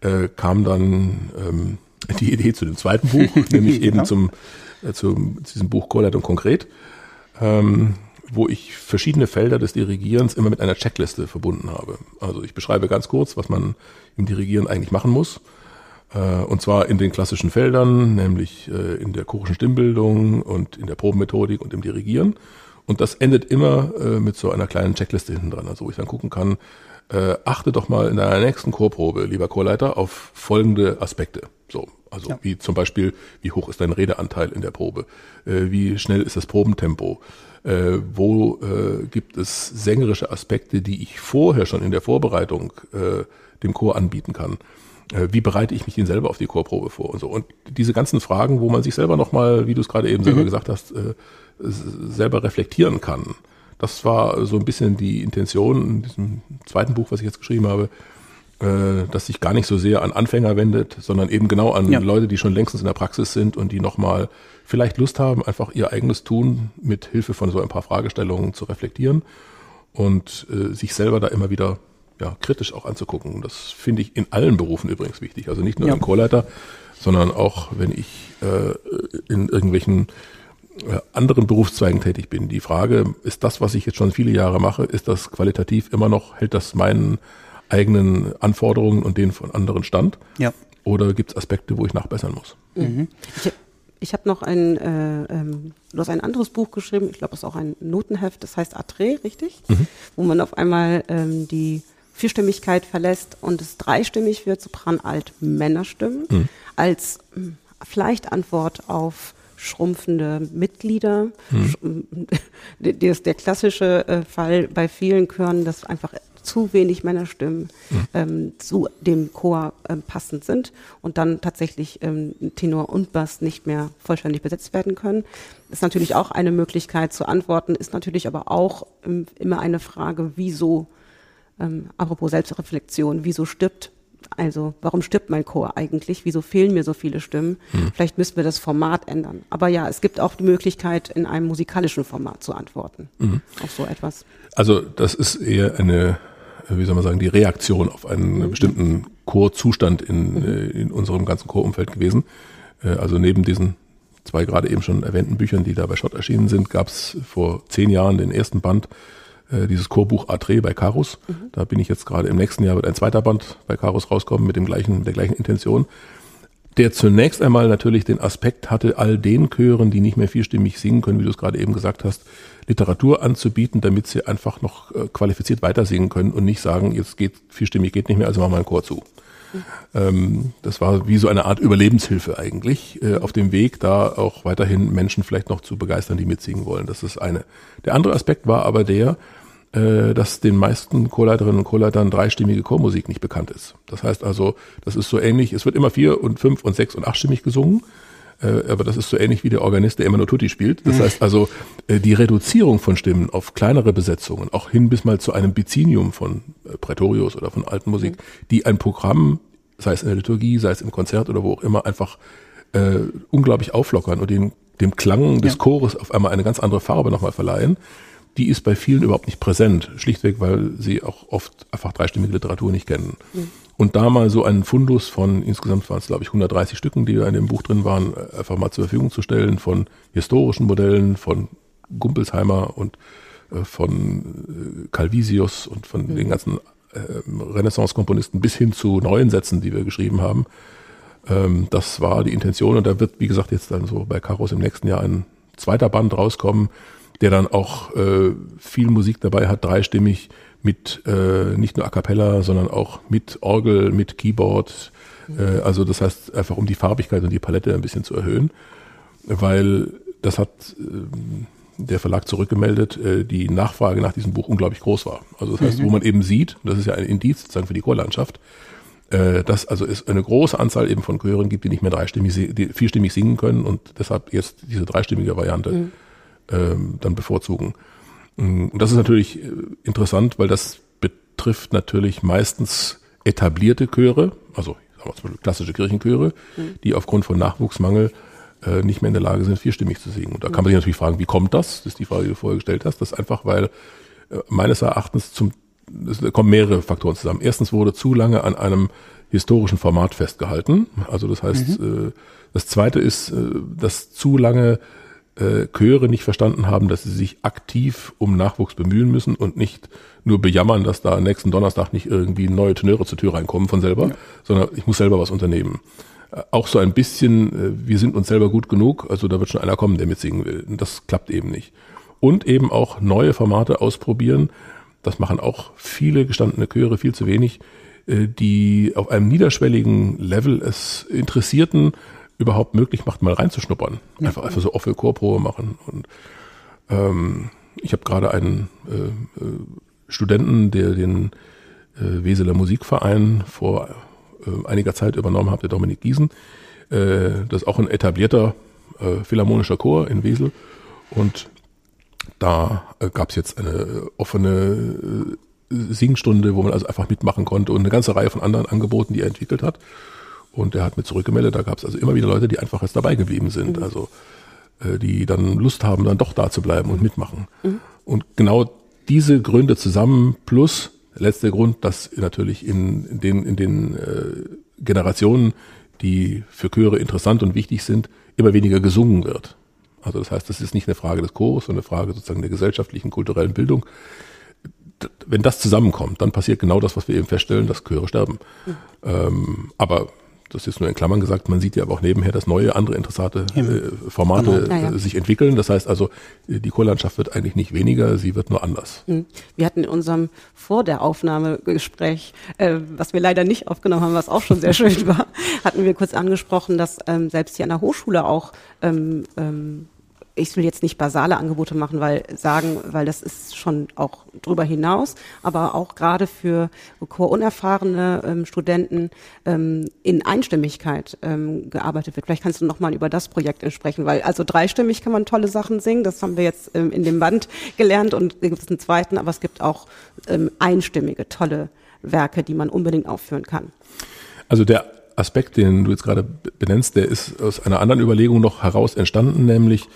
S4: äh, kam dann ähm, die Idee zu dem zweiten Buch, nämlich eben genau. zum, äh, zum diesem Buch Chorleitung konkret, ähm, wo ich verschiedene Felder des Dirigierens immer mit einer Checkliste verbunden habe. Also ich beschreibe ganz kurz, was man im Dirigieren eigentlich machen muss. Äh, und zwar in den klassischen Feldern, nämlich äh, in der chorischen Stimmbildung und in der Probenmethodik und im Dirigieren. Und das endet immer äh, mit so einer kleinen Checkliste hinten dran, also wo ich dann gucken kann, äh, achte doch mal in deiner nächsten Chorprobe, lieber Chorleiter, auf folgende Aspekte. So, also ja. wie zum Beispiel, wie hoch ist dein Redeanteil in der Probe? Äh, wie schnell ist das Probentempo? Äh, wo äh, gibt es sängerische Aspekte, die ich vorher schon in der Vorbereitung äh, dem Chor anbieten kann? Äh, wie bereite ich mich denn selber auf die Chorprobe vor und so? Und diese ganzen Fragen, wo man sich selber nochmal, wie du es gerade eben selber mhm. gesagt hast, äh, selber reflektieren kann. Das war so ein bisschen die Intention in diesem zweiten Buch, was ich jetzt geschrieben habe, äh, dass sich gar nicht so sehr an Anfänger wendet, sondern eben genau an ja. Leute, die schon längstens in der Praxis sind und die nochmal vielleicht Lust haben, einfach ihr eigenes Tun mit Hilfe von so ein paar Fragestellungen zu reflektieren und äh, sich selber da immer wieder ja, kritisch auch anzugucken. Das finde ich in allen Berufen übrigens wichtig. Also nicht nur ja. im Chorleiter, sondern auch wenn ich äh, in irgendwelchen anderen Berufszweigen tätig bin. Die Frage, ist das, was ich jetzt schon viele Jahre mache, ist das qualitativ immer noch, hält das meinen eigenen Anforderungen und denen von anderen stand?
S3: Ja.
S4: Oder gibt es Aspekte, wo ich nachbessern muss?
S2: Mhm. Ich, ich habe noch ein, äh, ähm, du hast ein anderes Buch geschrieben, ich glaube, es ist auch ein Notenheft, das heißt Atre, richtig? Mhm. Wo man auf einmal ähm, die Vierstimmigkeit verlässt und es dreistimmig wird, Sopran, Alt, Männerstimmen, mhm. als mh, hm, vielleicht Antwort auf schrumpfende Mitglieder. Mhm. Der, der klassische äh, Fall bei vielen Chören, dass einfach zu wenig Männerstimmen mhm. ähm, zu dem Chor ähm, passend sind und dann tatsächlich ähm, Tenor und Bass nicht mehr vollständig besetzt werden können. Ist natürlich auch eine Möglichkeit zu antworten, ist natürlich aber auch ähm, immer eine Frage, wieso, ähm, apropos Selbstreflexion, wieso stirbt also warum stirbt mein Chor eigentlich? Wieso fehlen mir so viele Stimmen? Hm. Vielleicht müssen wir das Format ändern. Aber ja, es gibt auch die Möglichkeit, in einem musikalischen Format zu antworten mhm. auf so etwas.
S4: Also das ist eher eine, wie soll man sagen, die Reaktion auf einen mhm. bestimmten Chorzustand in, mhm. Äh, in unserem ganzen Chorumfeld gewesen. Äh, also neben diesen zwei gerade eben schon erwähnten Büchern, die da bei Schott erschienen sind, gab es vor zehn Jahren den ersten Band äh, dieses Chorbuch Atre bei Karus. Mhm. Da bin ich jetzt gerade im nächsten Jahr wird ein zweiter Band bei Karus rauskommen mit dem gleichen, der gleichen Intention. Der zunächst einmal natürlich den Aspekt hatte, all den Chören, die nicht mehr vierstimmig singen können, wie du es gerade eben gesagt hast, Literatur anzubieten, damit sie einfach noch äh, qualifiziert weiter singen können und nicht sagen, jetzt geht vierstimmig geht nicht mehr, also machen wir einen Chor zu. Mhm. das war wie so eine Art Überlebenshilfe eigentlich, äh, auf dem Weg, da auch weiterhin Menschen vielleicht noch zu begeistern, die mitsingen wollen. Das ist eine. Der andere Aspekt war aber der, äh, dass den meisten Chorleiterinnen und Chorleitern dreistimmige Chormusik nicht bekannt ist. Das heißt also, das ist so ähnlich, es wird immer vier und fünf und sechs und achtstimmig gesungen, äh, aber das ist so ähnlich wie der Organist, der immer nur Tutti spielt. Das heißt also, äh, die Reduzierung von Stimmen auf kleinere Besetzungen, auch hin bis mal zu einem Bizinium von Prätorius oder von alten Musik, die ein Programm, sei es in der Liturgie, sei es im Konzert oder wo auch immer, einfach äh, unglaublich auflockern und den, dem Klang des ja. Chores auf einmal eine ganz andere Farbe nochmal verleihen die ist bei vielen überhaupt nicht präsent, schlichtweg, weil sie auch oft einfach dreistimmige Literatur nicht kennen. Mhm. Und da mal so einen Fundus von, insgesamt waren es glaube ich 130 Stücken, die da in dem Buch drin waren, einfach mal zur Verfügung zu stellen von historischen Modellen, von Gumpelsheimer und äh, von äh, Calvisius und von mhm. den ganzen äh, Renaissance-Komponisten bis hin zu neuen Sätzen, die wir geschrieben haben. Ähm, das war die Intention und da wird, wie gesagt, jetzt dann so bei Karos im nächsten Jahr ein zweiter Band rauskommen, der dann auch äh, viel Musik dabei hat, drestimmig mit äh, nicht nur A cappella, sondern auch mit Orgel, mit Keyboard. Äh, also das heißt einfach, um die Farbigkeit und die Palette ein bisschen zu erhöhen, weil das hat äh, der Verlag zurückgemeldet, äh, die Nachfrage nach diesem Buch unglaublich groß war. Also das heißt, mhm. wo man eben sieht, das ist ja ein Indiz sozusagen für die Chorlandschaft, äh, dass also es eine große Anzahl eben von Chören gibt, die nicht mehr dreistimmig, die vierstimmig singen können und deshalb jetzt diese dreistimmige Variante mhm ähm, dann bevorzugen. Mm, und das ist natürlich äh, interessant, weil das betrifft natürlich meistens etablierte Chöre, also klassische Kirchenchöre, mhm. die aufgrund von Nachwuchsmangel äh, nicht mehr in der Lage sind, vierstimmig zu singen. Und da kann man sich natürlich fragen, wie kommt das? Das ist die Frage, die du vorher gestellt hast. Das ist einfach, weil äh, meines Erachtens zum, es kommen mehrere Faktoren zusammen. Erstens wurde zu lange an einem historischen Format festgehalten. Also das heißt, mhm. äh, das zweite ist, äh, dass zu lange äh, Chöre nicht verstanden haben, dass sie sich aktiv um Nachwuchs bemühen müssen und nicht nur bejammern, dass da nächsten Donnerstag nicht irgendwie neue Tenöre zur Tür reinkommen von selber, ja. sondern ich muss selber was unternehmen. Äh, auch so ein bisschen, äh, wir sind uns selber gut genug, also da wird schon einer kommen, der mitsingen will. Das klappt eben nicht. Und eben auch neue Formate ausprobieren. Das machen auch viele gestandene Chöre viel zu wenig, äh, die auf einem niederschwelligen Level es Interessierten überhaupt möglich macht, mal reinzuschnuppern. Einfach, einfach so Offel-Chorprobe machen. Und ähm, ich habe gerade einen äh, äh, Studenten, der den äh, Weseler Musikverein vor äh, einiger Zeit übernommen hat, der Dominik Giesen. Äh, das ist auch ein etablierter äh, philharmonischer Chor in Wesel. Und da äh, gab es jetzt eine offene äh, Singstunde, wo man also einfach mitmachen konnte und eine ganze Reihe von anderen Angeboten, die er entwickelt hat. Und er hat mir zurückgemeldet, da gab es also immer wieder Leute, die einfach jetzt dabei geblieben sind. Mhm. Also äh, die dann Lust haben, dann doch da zu bleiben und mitmachen. Mhm. Und genau diese Gründe zusammen plus letzter Grund, dass natürlich in, in den, in den äh, Generationen, die für Chöre interessant und wichtig sind, immer weniger gesungen wird. Also das heißt, das ist nicht eine Frage des Chores, sondern eine Frage sozusagen der gesellschaftlichen, kulturellen Bildung. Wenn das zusammenkommt, dann passiert genau das, was wir eben feststellen, dass Chöre sterben. Mhm. Ähm, aber das ist nur in Klammern gesagt, man sieht ja aber auch nebenher, dass neue, andere interessante äh, Formate genau. ja, ja. sich entwickeln. Das heißt also, die Chorlandschaft wird eigentlich nicht weniger, sie wird nur anders.
S2: Hm. Wir hatten in unserem vor der Aufnahme Gespräch, äh, was wir leider nicht aufgenommen haben, was auch schon sehr schön war, hatten wir kurz angesprochen, dass ähm, selbst hier an der Hochschule auch ähm, ähm, ich will jetzt nicht basale Angebote machen, weil sagen, weil das ist schon auch drüber hinaus, aber auch gerade für unerfahrene ähm, Studenten ähm, in Einstimmigkeit ähm, gearbeitet wird. Vielleicht kannst du noch mal über das Projekt sprechen, weil also dreistimmig kann man tolle Sachen singen, das haben wir jetzt ähm, in dem Band gelernt und es gibt einen zweiten, aber es gibt auch ähm, einstimmige tolle Werke, die man unbedingt aufführen kann.
S4: Also der Aspekt, den du jetzt gerade benennst, der ist aus einer anderen Überlegung noch heraus entstanden, nämlich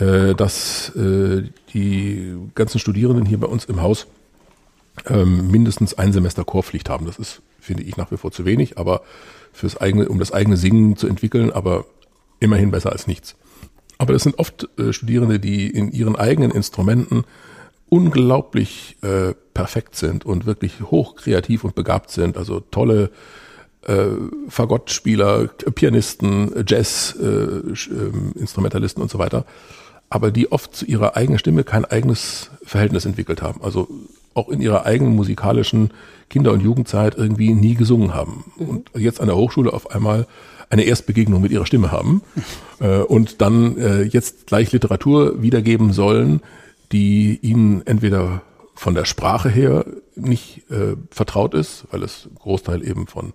S4: äh, dass äh, die ganzen Studierenden hier bei uns im Haus ähm, mindestens ein Semester Chorpflicht haben. Das ist, finde ich, nach wie vor zu wenig, aber fürs eigene, um das eigene Singen zu entwickeln, aber immerhin besser als nichts. Aber das sind oft äh, Studierende, die in ihren eigenen Instrumenten unglaublich äh, perfekt sind und wirklich hochkreativ und begabt sind. Also tolle äh, Fagottspieler, Pianisten, Jazz-Instrumentalisten äh, ähm, und so weiter aber die oft zu ihrer eigenen Stimme kein eigenes Verhältnis entwickelt haben. Also auch in ihrer eigenen musikalischen Kinder- und Jugendzeit irgendwie nie gesungen haben. Mhm. Und jetzt an der Hochschule auf einmal eine Erstbegegnung mit ihrer Stimme haben äh, und dann äh, jetzt gleich Literatur wiedergeben sollen, die ihnen entweder von der Sprache her nicht äh, vertraut ist, weil es Großteil eben von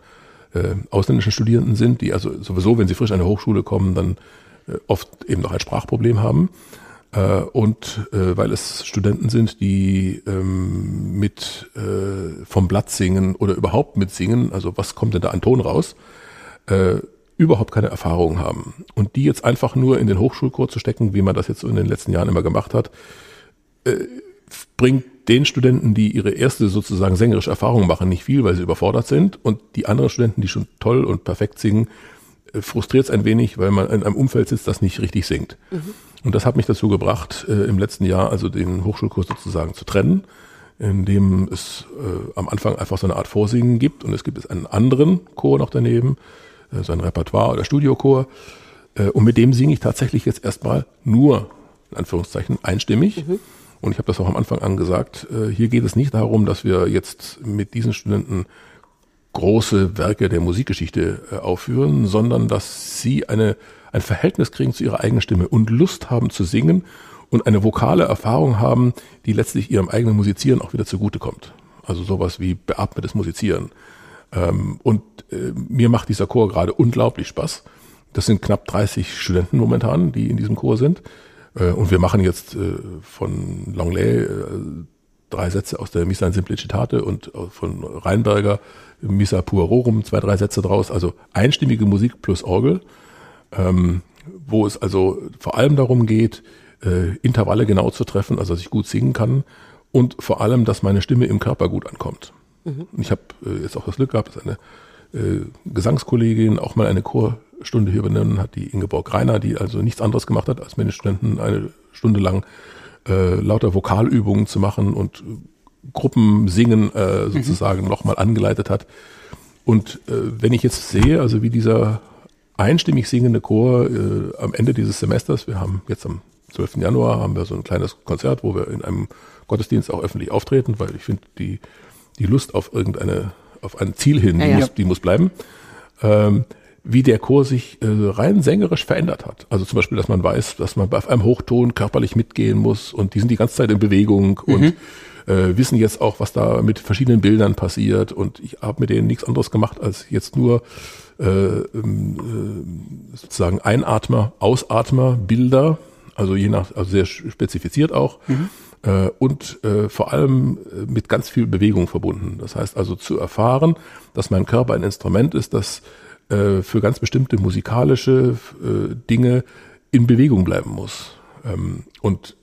S4: äh, ausländischen Studierenden sind, die also sowieso, wenn sie frisch an der Hochschule kommen, dann oft eben noch ein Sprachproblem haben. Äh, und äh, weil es Studenten sind, die ähm, mit vom Blatt singen oder überhaupt mit singen, also was kommt denn da an Ton raus, überhaupt keine Erfahrung haben. Und die jetzt einfach nur in den Hochschulchor zu stecken, wie man das jetzt in den letzten Jahren immer gemacht hat, bringt den Studenten, die ihre erste sozusagen sängerische Erfahrung machen, nicht viel, weil sie überfordert sind. Und die anderen Studenten, die schon toll und perfekt singen, frustriert es ein wenig, weil man in einem Umfeld sitzt, das nicht richtig singt. Mhm. Und das hat mich dazu gebracht, äh, im letzten Jahr also den Hochschulkurs sozusagen zu trennen, in dem es äh, am Anfang einfach so eine Art Vorsingen gibt und es gibt es einen anderen Chor noch daneben, äh, so ein Repertoire oder Studiochor. Äh, und mit dem singe ich tatsächlich jetzt erstmal nur, in Anführungszeichen, einstimmig. Mhm. Und ich habe das auch am Anfang angesagt, äh, hier geht es nicht darum, dass wir jetzt mit diesen Studenten große Werke der Musikgeschichte äh, aufführen, sondern dass sie eine, ein Verhältnis kriegen zu ihrer eigenen Stimme und Lust haben zu singen und eine vokale Erfahrung haben, die letztlich ihrem eigenen Musizieren auch wieder zugutekommt. Also sowas wie beatmetes Musizieren. Ähm, und äh, mir macht dieser Chor gerade unglaublich Spaß. Das sind knapp 30 Studenten momentan, die in diesem Chor sind. Äh, und wir machen jetzt von Longley drei Sätze aus der Missa in Simplicitate und von Rheinberger Missa Puerorum, zwei, drei Sätze draus, also einstimmige Musik plus Orgel, ähm, wo es also vor allem darum geht, äh, Intervalle genau zu treffen, also dass ich gut singen kann und vor allem, dass meine Stimme im Körper gut ankommt. Mhm. Ich habe äh, jetzt auch das Glück gehabt, dass eine äh, Gesangskollegin auch mal eine Chorstunde hier übernommen hat, die Ingeborg Reiner, die also nichts anderes gemacht hat, als mit den Studenten eine Stunde lang äh, lauter Vokalübungen zu machen und Gruppensingen äh, sozusagen mhm. nochmal angeleitet hat. Und äh, wenn ich jetzt sehe, also wie dieser einstimmig singende Chor äh, am Ende dieses Semesters, wir haben jetzt am 12. Januar haben wir so ein kleines Konzert, wo wir in einem Gottesdienst auch öffentlich auftreten, weil ich finde, die, die Lust auf irgendeine, auf ein Ziel hin, ja, die, ja. Muss, die muss bleiben. Ähm, wie der Chor sich äh, rein sängerisch verändert hat. Also zum Beispiel, dass man weiß, dass man bei einem Hochton körperlich mitgehen muss und die sind die ganze Zeit in Bewegung mhm. und äh, wissen jetzt auch, was da mit verschiedenen Bildern passiert und ich habe mit denen nichts anderes gemacht, als jetzt nur äh, ähm, äh, sozusagen Einatmer, Ausatmer, Bilder, also je nach, also sehr spezifiziert auch. Mhm äh, und äh, vor allem äh, mit ganz viel Bewegung verbunden. Das heißt also zu erfahren, dass mein Körper ein Instrument ist, das äh, für ganz bestimmte musikalische äh, Dinge in Bewegung bleiben muss. Ähm, und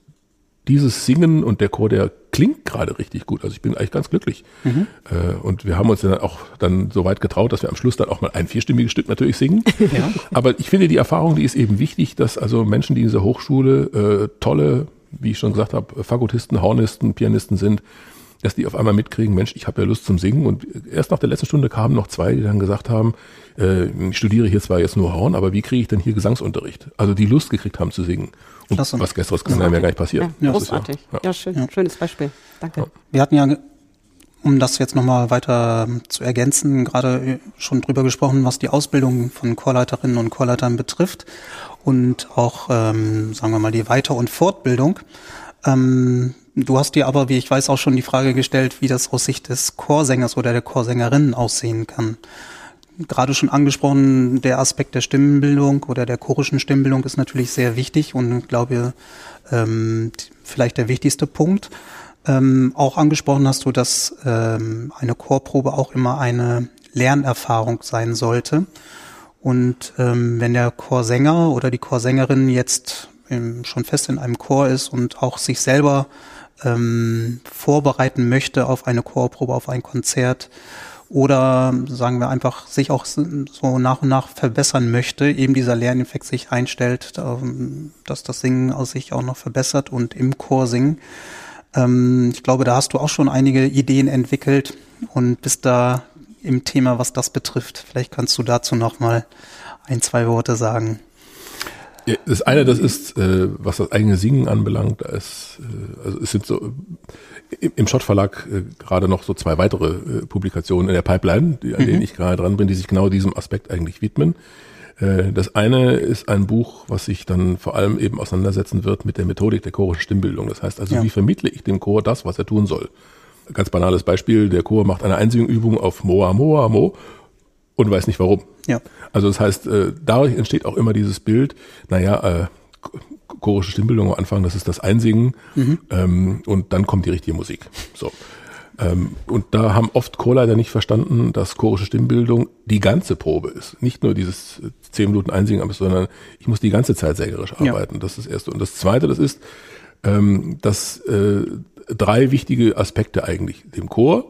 S4: dieses Singen und der Chor, der klingt gerade richtig gut. Also ich bin eigentlich ganz glücklich. Mhm. Äh, und wir haben uns dann auch dann so weit getraut, dass wir am Schluss dann auch mal ein vierstimmiges Stück natürlich singen. Ja. Aber ich finde die Erfahrung, die ist eben wichtig, dass also Menschen, die in dieser Hochschule äh, tolle wie ich schon gesagt habe, Fagottisten, Hornisten, Pianisten sind, dass die auf einmal mitkriegen, Mensch, ich habe ja Lust zum Singen. Und erst nach der letzten Stunde kamen noch zwei, die dann gesagt haben, äh, ich studiere hier zwar jetzt nur Horn, aber wie kriege ich denn hier Gesangsunterricht? Also die Lust gekriegt haben zu singen. Und Klasse. was gestern kann ja gar nicht passieren.
S2: Ja, großartig. Ja, ja, schön, ja. schönes Beispiel. Danke.
S3: Wir hatten ja um das jetzt nochmal weiter zu ergänzen, gerade schon drüber gesprochen, was die Ausbildung von Chorleiterinnen und Chorleitern betrifft und auch, ähm, sagen wir mal, die Weiter- und Fortbildung. Ähm, du hast dir aber, wie ich weiß, auch schon die Frage gestellt, wie das aus Sicht des Chorsängers oder der Chorsängerin aussehen kann. Gerade schon angesprochen, der Aspekt der Stimmenbildung oder der chorischen Stimmbildung ist natürlich sehr wichtig und glaube, ähm, vielleicht der wichtigste Punkt. Ähm, auch angesprochen hast du, dass ähm, eine Chorprobe auch immer eine Lernerfahrung sein sollte. Und ähm, wenn der Chorsänger oder die Chorsängerin jetzt ähm, schon fest in einem Chor ist und auch sich selber ähm, vorbereiten möchte auf eine Chorprobe, auf ein Konzert oder sagen wir einfach sich auch so nach und nach verbessern möchte, eben dieser Lerneffekt sich einstellt, ähm, dass das Singen aus sich auch noch verbessert und im Chor singen. Ähm, ich glaube, da hast du auch schon einige Ideen entwickelt und bist da im Thema, was das betrifft. Vielleicht kannst du dazu noch mal ein, zwei Worte sagen.
S4: Das eine, das ist, äh, was das eigene Singen anbelangt, ist, äh, also es sind so im Schott Verlag äh, gerade noch so zwei weitere Publikationen in der Pipeline, die, an mhm. denen ich gerade dran bin, die sich genau diesem Aspekt eigentlich widmen. Das eine ist ein Buch, was sich dann vor allem eben auseinandersetzen wird mit der Methodik der chorischen Stimmbildung. Das heißt also, ja. wie vermittle ich dem Chor das, was er tun soll? Ganz banales Beispiel, der Chor macht eine Einsingübung auf Moa, Moa, Mo und weiß nicht warum. Ja. Also das heißt, äh, dadurch entsteht auch immer dieses Bild, naja, äh, chorische Stimmbildung am Anfang, das ist das Einsingen mhm. ähm, und dann kommt die richtige Musik. So. Ähm, und da haben oft Chorleiter nicht verstanden, dass chorische Stimmbildung die ganze Probe ist. Nicht nur dieses äh, zehn Minuten Einsingen, sondern ich muss die ganze Zeit sängerisch arbeiten. Ja. Das ist das Erste. Und das Zweite, das ist, ähm, dass äh, drei wichtige Aspekte eigentlich dem Chor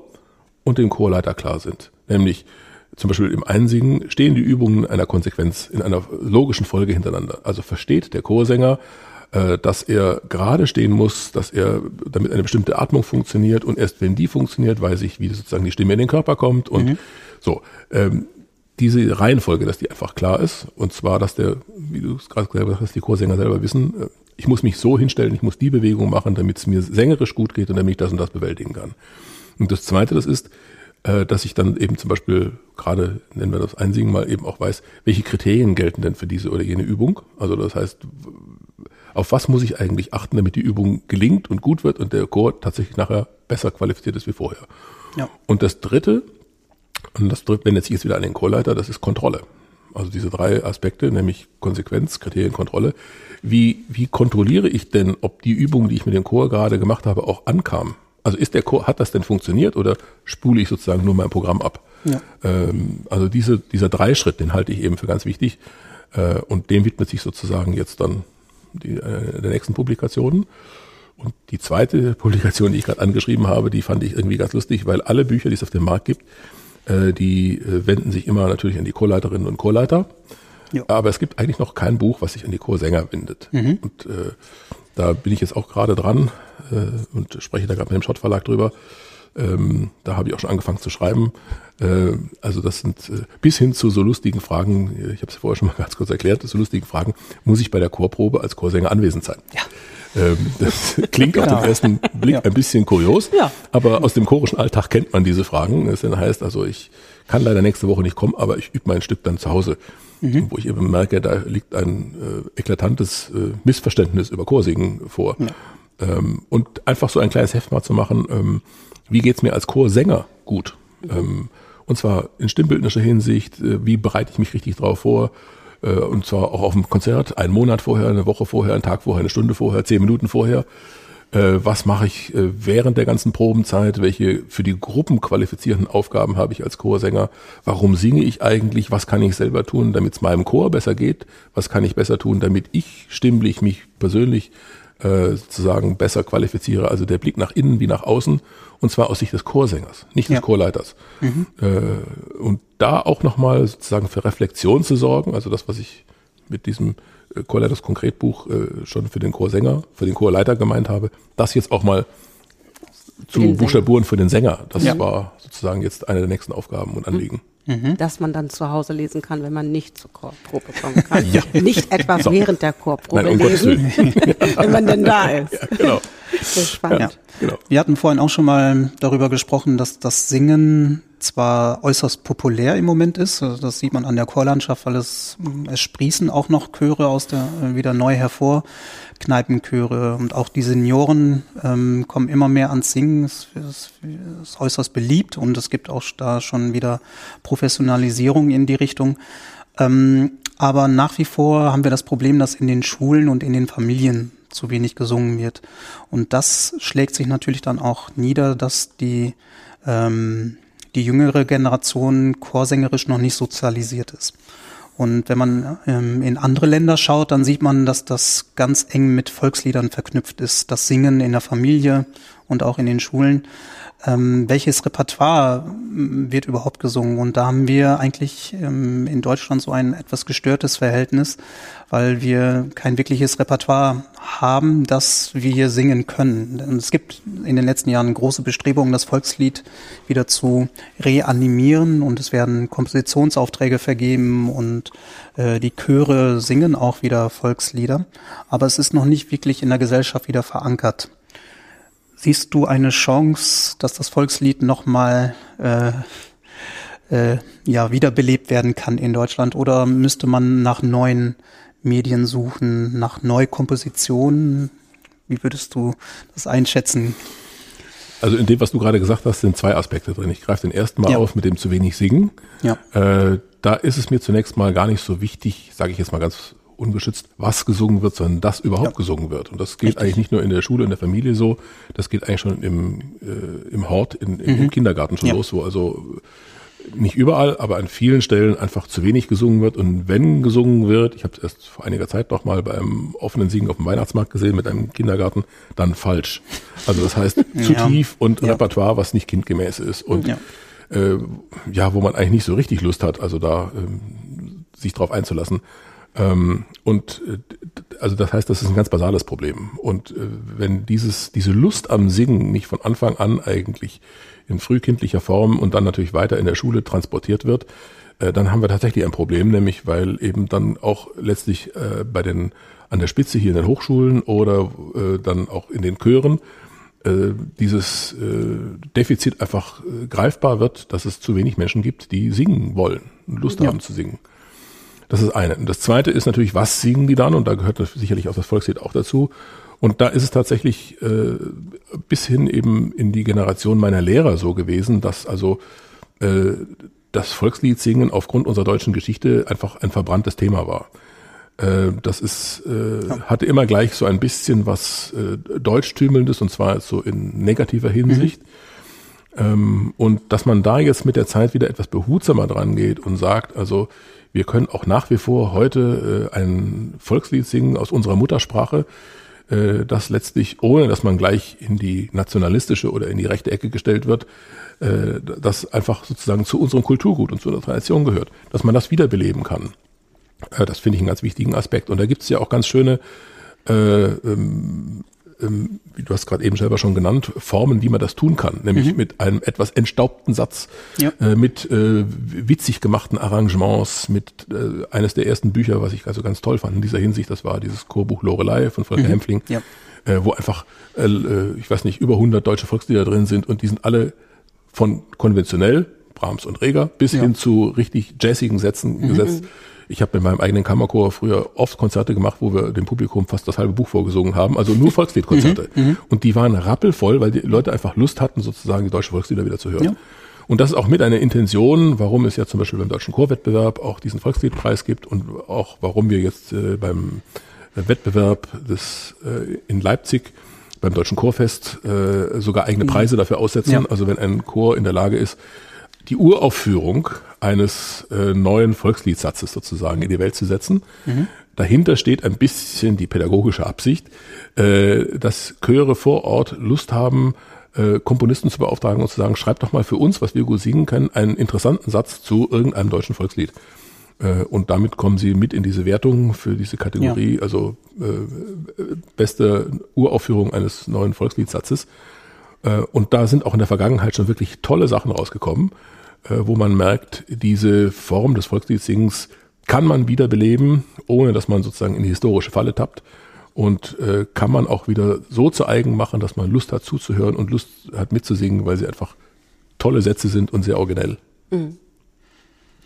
S4: und dem Chorleiter klar sind. Nämlich zum Beispiel im Einsingen stehen die Übungen in einer Konsequenz, in einer logischen Folge hintereinander. Also versteht der Chorsänger, äh, dass er gerade stehen muss, dass er damit eine bestimmte Atmung funktioniert und erst wenn die funktioniert, weiß ich, wie sozusagen die Stimme in den Körper kommt und mhm. so. Ähm, diese Reihenfolge, dass die einfach klar ist, und zwar, dass der, wie du es gerade gesagt hast, die Chorsänger selber wissen, äh, ich muss mich so hinstellen, ich muss die Bewegung machen, damit es mir sängerisch gut geht und damit ich das und das bewältigen kann. Und das Zweite, das ist, äh, dass ich dann eben zum Beispiel gerade, nennen wir das Einsingen mal, eben auch weiß, welche Kriterien gelten denn für diese oder jene Übung. Also das heißt, auf was muss ich eigentlich achten, damit die Übung gelingt und gut wird und der Chor tatsächlich nachher besser qualifiziert ist wie vorher. Ja. Und das Dritte, und das wendet sich jetzt wieder an den Chorleiter, das ist Kontrolle. Also diese drei Aspekte, nämlich Konsequenz, Kriterien, Kontrolle. Wie, wie kontrolliere ich denn, ob die Übung, die ich mit dem Chor gerade gemacht habe, auch ankam? Also ist der Chor, hat das denn funktioniert oder spule ich sozusagen nur mein Programm ab? Ja. Ähm, also diese, dieser Dreischritt, den halte ich eben für ganz wichtig. Äh, und dem widmet sich sozusagen jetzt dann die, äh, der nächsten Publikationen. Und die zweite Publikation, die ich gerade angeschrieben habe, die fand ich irgendwie ganz lustig, weil alle Bücher, die es auf dem Markt gibt, äh, die äh, wenden sich immer natürlich an die Chorleiterinnen und Chorleiter. Ja. Aber es gibt eigentlich noch kein Buch, was sich an die Chorsänger wendet. Mhm. Und äh, da bin ich jetzt auch gerade dran äh, und spreche da gerade mit dem Schott Verlag drüber. Ähm, da habe ich auch schon angefangen zu schreiben. Äh, also das sind äh, bis hin zu so lustigen Fragen, ich habe es vorher schon mal ganz kurz erklärt, so lustigen Fragen, muss ich bei der Chorprobe als Chorsänger anwesend sein? Ja. Ähm, das klingt auf den
S3: Genau.
S4: ersten Blick
S3: Ja.
S4: ein bisschen kurios,
S3: Ja.
S4: aber aus dem chorischen Alltag kennt man diese Fragen. Das dann heißt also, ich kann leider nächste Woche nicht kommen, aber ich übe mein Stück dann zu Hause,
S3: Mhm.
S4: wo ich eben merke, da liegt ein äh, eklatantes äh, Missverständnis über Chorsingen vor. Ähm, und einfach so ein kleines Heft mal zu machen, ähm, wie geht's mir als Chorsänger gut? Ähm, und zwar in stimmbildnischer Hinsicht, äh, wie bereite ich mich richtig drauf vor? Äh, und zwar auch auf dem Konzert, einen Monat vorher, eine Woche vorher, einen Tag vorher, eine Stunde vorher, zehn Minuten vorher. Äh, was mache ich äh, während der ganzen Probenzeit? Welche für die Gruppen qualifizierenden Aufgaben habe ich als Chorsänger? Warum singe ich eigentlich? Was kann ich selber tun, damit es meinem Chor besser geht? Was kann ich besser tun, damit ich stimmlich mich persönlich äh, sozusagen besser qualifiziere? Also der Blick nach innen wie nach außen und zwar aus Sicht des Chorsängers, nicht des
S3: Ja.
S4: Chorleiters. Äh, und da auch nochmal sozusagen für Reflexion zu sorgen, also das, was ich mit diesem äh, Chorleiters Konkretbuch äh, schon für den Chorsänger, für den Chorleiter gemeint habe, das jetzt auch mal zu
S2: den Sänger.
S4: für den Sänger. Das
S3: Ja.
S4: war sozusagen jetzt eine der nächsten Aufgaben und Anliegen.
S2: dass man dann zu Hause lesen kann, wenn man nicht zur Chorprobe kommen kann.
S4: Ja.
S2: Nicht etwa während der Chorprobe
S4: Nein, um
S2: lesen, wenn man denn da ist.
S4: Ja, genau.
S2: So spannend.
S3: Ja.
S4: genau.
S3: Wir hatten vorhin auch schon mal darüber gesprochen, dass das Singen zwar äußerst populär im Moment ist, also das sieht man an der Chorlandschaft, weil es, es sprießen auch noch Chöre aus der äh, wieder neu hervor, Kneipenchöre und auch die Senioren ähm, kommen immer mehr ans Singen, es, es ist äußerst beliebt und es gibt auch da schon wieder Professionalisierung in die Richtung. Ähm, aber nach wie vor haben wir das Problem, dass in den Schulen und in den Familien zu wenig gesungen wird. Und das schlägt sich natürlich dann auch nieder, dass die, ähm, die jüngere Generation chorsängerisch noch nicht sozialisiert ist. Und wenn man ähm, in andere Länder schaut, dann sieht man, dass das ganz eng mit Volksliedern verknüpft ist. Das Singen in der Familie und auch in den Schulen. Ähm, welches Repertoire ähm, wird überhaupt gesungen? Und da haben wir eigentlich ähm, in Deutschland so ein etwas gestörtes Verhältnis, weil wir kein wirkliches Repertoire haben, das wir singen können. Denn es gibt in den letzten Jahren große Bestrebungen, das Volkslied wieder zu reanimieren und es werden Kompositionsaufträge vergeben und äh, die Chöre singen auch wieder Volkslieder. Aber es ist noch nicht wirklich in der Gesellschaft wieder verankert. Siehst du eine Chance, dass das Volkslied nochmal äh, äh, ja, wiederbelebt werden kann in Deutschland? Oder müsste man nach neuen Medien suchen, nach Neukompositionen? Wie würdest du das einschätzen?
S4: Also in dem, was du gerade gesagt hast, sind zwei Aspekte drin. Ich greife den ersten Mal
S3: Ja.
S4: auf mit dem zu wenig Singen.
S3: Ja.
S4: Äh, da ist es mir zunächst mal gar nicht so wichtig, sage ich jetzt mal ganz ungeschützt, was gesungen wird, sondern dass überhaupt
S3: Ja.
S4: gesungen wird. Und das geht
S3: Richtig.
S4: eigentlich nicht nur in der Schule, in der Familie so, das geht eigentlich schon im, äh, im Hort, in, im, im Kindergarten schon
S3: Mhm. Ja.
S4: los, wo also nicht überall, aber an vielen Stellen einfach zu wenig gesungen wird. Und wenn gesungen wird, ich habe es erst vor einiger Zeit noch mal bei einem offenen Singen auf dem Weihnachtsmarkt gesehen mit einem Kindergarten, dann falsch. Also das heißt zu
S3: Ja.
S4: tief und
S3: Ja.
S4: Repertoire, was nicht kindgemäß ist. Und
S3: Ja.
S4: äh, ja, wo man eigentlich nicht so richtig Lust hat, also da ähm, sich drauf einzulassen. Ähm, und äh, also das heißt, das ist ein ganz basales Problem. Und äh, wenn dieses, diese Lust am Singen nicht von Anfang an eigentlich in frühkindlicher Form und dann natürlich weiter in der Schule transportiert wird, äh, dann haben wir tatsächlich ein Problem, nämlich weil eben dann auch letztlich bei den an der Spitze hier in den Hochschulen oder dann auch in den Chören dieses Defizit einfach greifbar wird, dass es zu wenig Menschen gibt, die singen wollen und Lust
S3: Ja.
S4: haben zu singen. Das ist eine. Und das zweite ist natürlich, was singen die dann? Und da gehört sicherlich auch das Volkslied auch dazu. Und da ist es tatsächlich äh, bis hin eben in die Generation meiner Lehrer so gewesen, dass also äh, das Volkslied singen aufgrund unserer deutschen Geschichte einfach ein verbranntes Thema war. Äh, das ist, äh, hatte immer gleich so ein bisschen was äh, Deutschtümelndes und zwar so in negativer Hinsicht. Ähm, und dass man da jetzt mit der Zeit wieder etwas behutsamer dran geht und sagt, also wir können auch nach wie vor heute äh, ein Volkslied singen aus unserer Muttersprache, äh, das letztlich, ohne dass man gleich in die nationalistische oder in die rechte Ecke gestellt wird, äh, das einfach sozusagen zu unserem Kulturgut und zu unserer Tradition gehört, dass man das wiederbeleben kann. Äh, das finde ich einen ganz wichtigen Aspekt. Und da gibt es ja auch ganz schöne äh, ähm, ähm, wie du hast gerade eben selber schon genannt, Formen, wie man das tun kann, nämlich mit einem etwas entstaubten Satz,
S3: Ja.
S4: äh, mit äh, witzig gemachten Arrangements, mit äh, eines der ersten Bücher, was ich also ganz toll fand in dieser Hinsicht, das war dieses Chorbuch Lorelei von Volker Hempfling.
S3: Ja.
S4: äh, wo einfach, äh, äh ich weiß nicht, über 100 deutsche Volkslieder drin sind und die sind alle von konventionell, Brahms und Reger, bis ja. hin zu richtig jazzigen Sätzen mhm. gesetzt. Ich habe mit meinem eigenen Kammerchor früher oft Konzerte gemacht, wo wir dem Publikum fast das halbe Buch vorgesungen haben, also nur Volksliedkonzerte. Mhm. mhm. Und die waren rappelvoll, weil die Leute einfach Lust hatten, sozusagen die deutsche Volkslieder wieder zu hören. Ja. Und das ist auch mit einer Intention, warum es ja zum Beispiel beim Deutschen Chorwettbewerb auch diesen Volksliedpreis gibt und auch warum wir jetzt äh, beim Wettbewerb des, äh, in Leipzig beim Deutschen Chorfest äh, sogar eigene mhm. Preise dafür aussetzen. Ja. Also wenn ein Chor in der Lage ist, die Uraufführung eines äh, neuen Volksliedsatzes sozusagen in die Welt zu setzen. Mhm. Dahinter steht ein bisschen die pädagogische Absicht, äh, dass Chöre vor Ort Lust haben, äh, Komponisten zu beauftragen und zu sagen, schreibt doch mal für uns, was wir gut singen können, einen interessanten Satz zu irgendeinem deutschen Volkslied. Äh, und damit kommen sie mit in diese Wertung für diese Kategorie, ja. also äh, beste Uraufführung eines neuen Volksliedsatzes. Äh, und da sind auch in der Vergangenheit schon wirklich tolle Sachen rausgekommen, äh, wo man merkt, diese Form des Volksliedsingens kann man wiederbeleben, ohne dass man sozusagen in die historische Falle tappt und äh, kann man auch wieder so zu eigen machen, dass man Lust hat zuzuhören und Lust hat mitzusingen, weil sie einfach tolle Sätze sind und sehr originell. Mhm.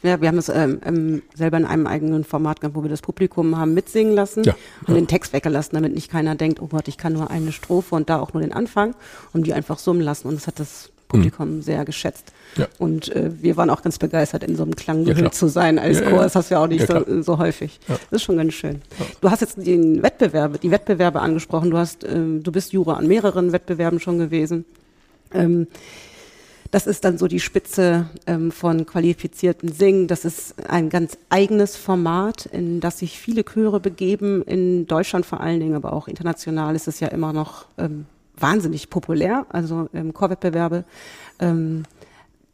S2: Ja, wir haben es ähm, ähm, selber in einem eigenen Format gehabt, wo wir das Publikum haben mitsingen lassen ja, und ja. den Text weggelassen, damit nicht keiner denkt, oh Gott, ich kann nur eine Strophe und da auch nur den Anfang und die einfach summen lassen. Und das hat das Publikum mhm. sehr geschätzt. Ja. Und äh, wir waren auch ganz begeistert, in so einem Klang ja, zu sein als ja, Chor. Das hast du ja auch nicht so, so, häufig. Das ist schon ganz schön. Du hast jetzt den Wettbewerbe, die Wettbewerbe angesprochen. Du hast, ähm, du bist Jura an mehreren Wettbewerben schon gewesen. Ähm, das ist dann so die Spitze ähm, von qualifizierten Singen. Das ist ein ganz eigenes Format, in das sich viele Chöre begeben. In Deutschland vor allen Dingen, aber auch international ist es ja immer noch ähm, wahnsinnig populär. Also ähm, Chorwettbewerbe. Ähm,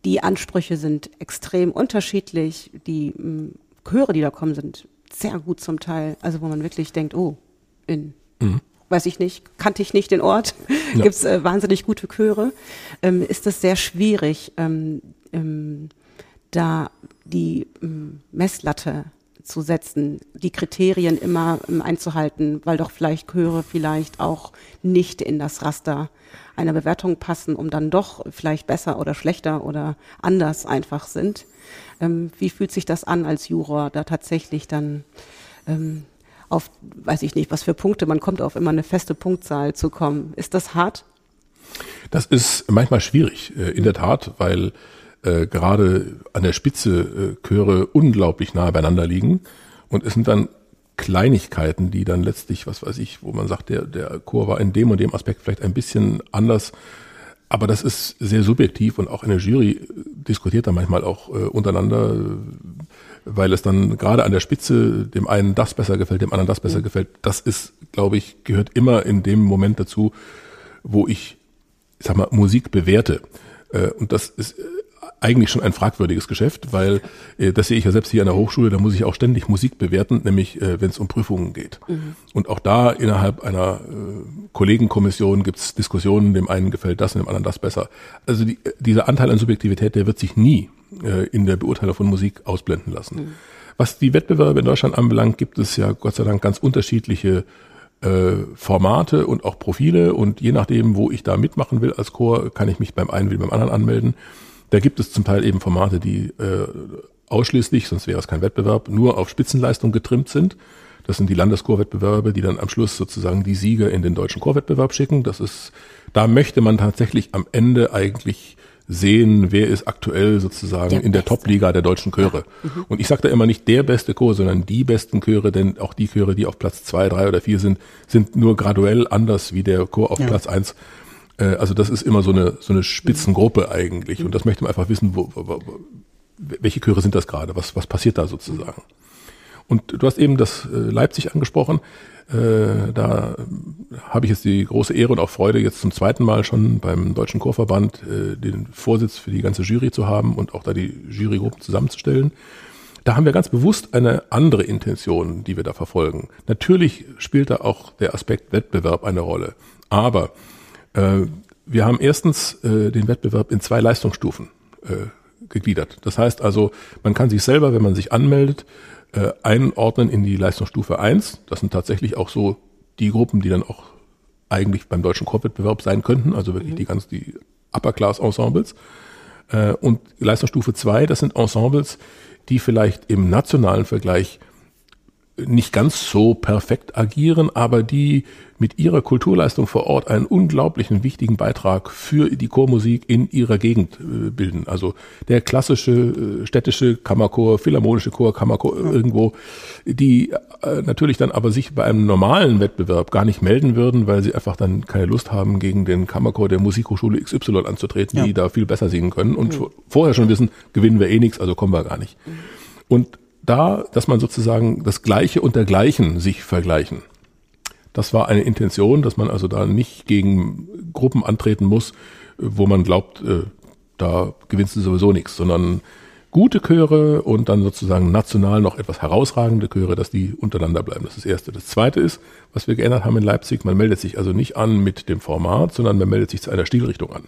S2: die Ansprüche sind extrem unterschiedlich. Die ähm, Chöre, die da kommen, sind sehr gut zum Teil. Also wo man wirklich denkt, oh, in mhm weiß ich nicht, kannte ich nicht den Ort, ja. gibt es äh, wahnsinnig gute Chöre, ähm, ist es sehr schwierig, ähm, ähm, da die ähm, Messlatte zu setzen, die Kriterien immer ähm, einzuhalten, weil doch vielleicht Chöre vielleicht auch nicht in das Raster einer Bewertung passen, um dann doch vielleicht besser oder schlechter oder anders einfach sind. Ähm, wie fühlt sich das an als Juror, da tatsächlich dann ähm, auf, weiß ich nicht, was für Punkte, man kommt auf immer eine feste Punktzahl zu kommen. Ist das hart?
S4: Das ist manchmal schwierig, äh, in der Tat, weil äh, gerade an der Spitze äh, Chöre unglaublich nah beieinander liegen und es sind dann Kleinigkeiten, die dann letztlich, was weiß ich, wo man sagt, der, der Chor war in dem und dem Aspekt vielleicht ein bisschen anders. Aber das ist sehr subjektiv und auch eine Jury diskutiert da manchmal auch äh, untereinander, weil es dann gerade an der Spitze dem einen das besser gefällt, dem anderen das besser mhm. gefällt. Das ist, glaube ich, gehört immer in dem Moment dazu, wo ich, ich sag mal, Musik bewerte. Äh, und das ist äh, eigentlich schon ein fragwürdiges Geschäft, weil äh, das sehe ich ja selbst hier an der Hochschule, da muss ich auch ständig Musik bewerten, nämlich äh, wenn es um Prüfungen geht. Mhm. Und auch da innerhalb einer äh, Kollegenkommission gibt es Diskussionen, dem einen gefällt das und dem anderen das besser. Also die, dieser Anteil an Subjektivität, der wird sich nie äh, in der Beurteilung von Musik ausblenden lassen. Mhm. Was die Wettbewerbe in Deutschland anbelangt, gibt es ja Gott sei Dank ganz unterschiedliche äh, Formate und auch Profile und je nachdem, wo ich da mitmachen will als Chor, kann ich mich beim einen wie beim anderen anmelden. Da gibt es zum Teil eben Formate, die äh, ausschließlich, sonst wäre es kein Wettbewerb, nur auf Spitzenleistung getrimmt sind. Das sind die Landeschorwettbewerbe, die dann am Schluss sozusagen die Sieger in den deutschen Chorwettbewerb schicken. Das ist, da möchte man tatsächlich am Ende eigentlich sehen, wer ist aktuell sozusagen der in der Top-Liga der deutschen Chöre. Ja. Mhm. Und ich sage da immer nicht der beste Chor, sondern die besten Chöre, denn auch die Chöre, die auf Platz zwei, drei oder vier sind, sind nur graduell anders wie der Chor auf ja. Platz eins. Äh, also das ist immer so eine, so eine Spitzengruppe eigentlich. Und das möchte man einfach wissen, wo, wo, wo, welche Chöre sind das gerade? Was, was passiert da sozusagen? Und du hast eben das äh, Leipzig angesprochen. Äh, da habe ich jetzt die große Ehre und auch Freude, jetzt zum zweiten Mal schon beim Deutschen Chorverband den Vorsitz für die ganze Jury zu haben und auch da die Jurygruppen zusammenzustellen. Da haben wir ganz bewusst eine andere Intention, die wir da verfolgen. Natürlich spielt da auch der Aspekt Wettbewerb eine Rolle. Aber äh, wir haben erstens äh, den Wettbewerb in zwei Leistungsstufen äh, gegliedert. Das heißt also, man kann sich selber, wenn man sich anmeldet, einordnen in die Leistungsstufe 1. Das sind tatsächlich auch so die Gruppen, die dann auch eigentlich beim deutschen Chorwettbewerb sein könnten, also wirklich mhm. die ganz die Upper-Class-Ensembles. Äh, und Leistungsstufe 2, das sind Ensembles, die vielleicht im nationalen Vergleich nicht ganz so perfekt agieren, aber die mit ihrer Kulturleistung vor Ort einen unglaublichen wichtigen Beitrag für die Chormusik in ihrer Gegend äh, bilden. Also der klassische äh, städtische Kammerchor, philharmonische Chor, Kammerchor ja. irgendwo, die äh, natürlich dann aber sich bei einem normalen Wettbewerb gar nicht melden würden, weil sie einfach dann keine Lust haben, gegen den Kammerchor der Musikhochschule XY anzutreten, ja. die da viel besser singen können und mhm. vorher schon wissen, gewinnen wir eh nichts, also kommen wir gar nicht. Mhm. Und da, dass man sozusagen das Gleiche und dergleichen sich vergleichen. Das war eine Intention, dass man also da nicht gegen Gruppen antreten muss, wo man glaubt, äh, da gewinnst du sowieso nichts, sondern gute Chöre und dann sozusagen national noch etwas herausragende Chöre, dass die untereinander bleiben. Das ist das Erste. Das Zweite ist, was wir geändert haben in Leipzig, man meldet sich also nicht an mit dem Format, sondern man meldet sich zu einer Stilrichtung an.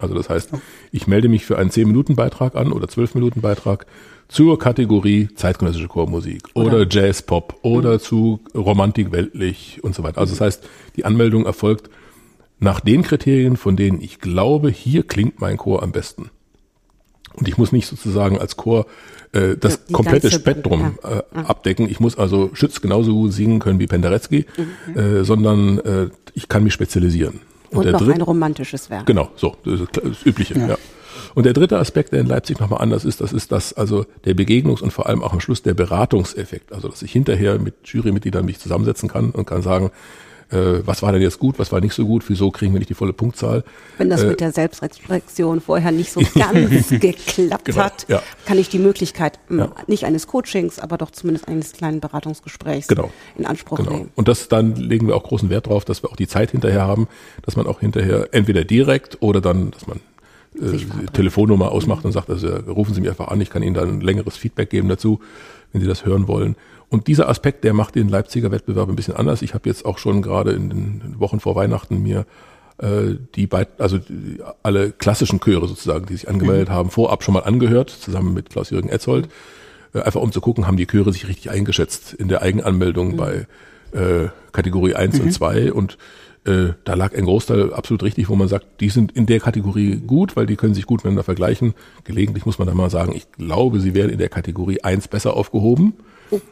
S4: Also das heißt, ich melde mich für einen 10-Minuten-Beitrag an oder 12-Minuten-Beitrag zur Kategorie zeitgenössische Chormusik oder, oder Jazz-Pop oder mhm. zu Romantik weltlich und so weiter. Also das heißt, die Anmeldung erfolgt nach den Kriterien, von denen ich glaube, hier klingt mein Chor am besten. Und ich muss nicht sozusagen als Chor äh, das die komplette Spektrum äh, abdecken. Ich muss also Schütz genauso gut singen können wie Penderecki, mhm. äh, sondern äh, ich kann mich spezialisieren.
S2: Und, Und noch dritte, ein romantisches Werk.
S4: Genau, so, das ist das Übliche, ja. ja. Und der dritte Aspekt, der in Leipzig nochmal anders ist, das ist das, also der Begegnungs- und vor allem auch am Schluss der Beratungseffekt. Also, dass ich hinterher mit Jurymitgliedern mich zusammensetzen kann und kann sagen, äh, was war denn jetzt gut, was war nicht so gut, wieso kriegen wir nicht die volle Punktzahl.
S2: Wenn das äh, mit der Selbstreflexion vorher nicht so ganz geklappt genau, hat, ja. kann ich die Möglichkeit ja. nicht eines Coachings, aber doch zumindest eines kleinen Beratungsgesprächs
S4: genau.
S2: in Anspruch genau. nehmen.
S4: Und das dann legen wir auch großen Wert drauf, dass wir auch die Zeit hinterher haben, dass man auch hinterher entweder direkt oder dann, dass man äh, Telefonnummer ausmacht und sagt, also rufen Sie mich einfach an, ich kann Ihnen dann ein längeres Feedback geben dazu, wenn Sie das hören wollen. Und dieser Aspekt, der macht den Leipziger Wettbewerb ein bisschen anders. Ich habe jetzt auch schon gerade in den Wochen vor Weihnachten mir äh, die beiden, also die, alle klassischen Chöre sozusagen, die sich angemeldet mhm. haben, vorab schon mal angehört, zusammen mit Klaus-Jürgen Etzold, äh, einfach um zu gucken, haben die Chöre sich richtig eingeschätzt in der Eigenanmeldung mhm. bei äh, Kategorie 1 mhm. und 2 und äh, da lag ein Großteil absolut richtig, wo man sagt, die sind in der Kategorie gut, weil die können sich gut miteinander vergleichen. Gelegentlich muss man da mal sagen, ich glaube, sie wären in der Kategorie 1 besser aufgehoben.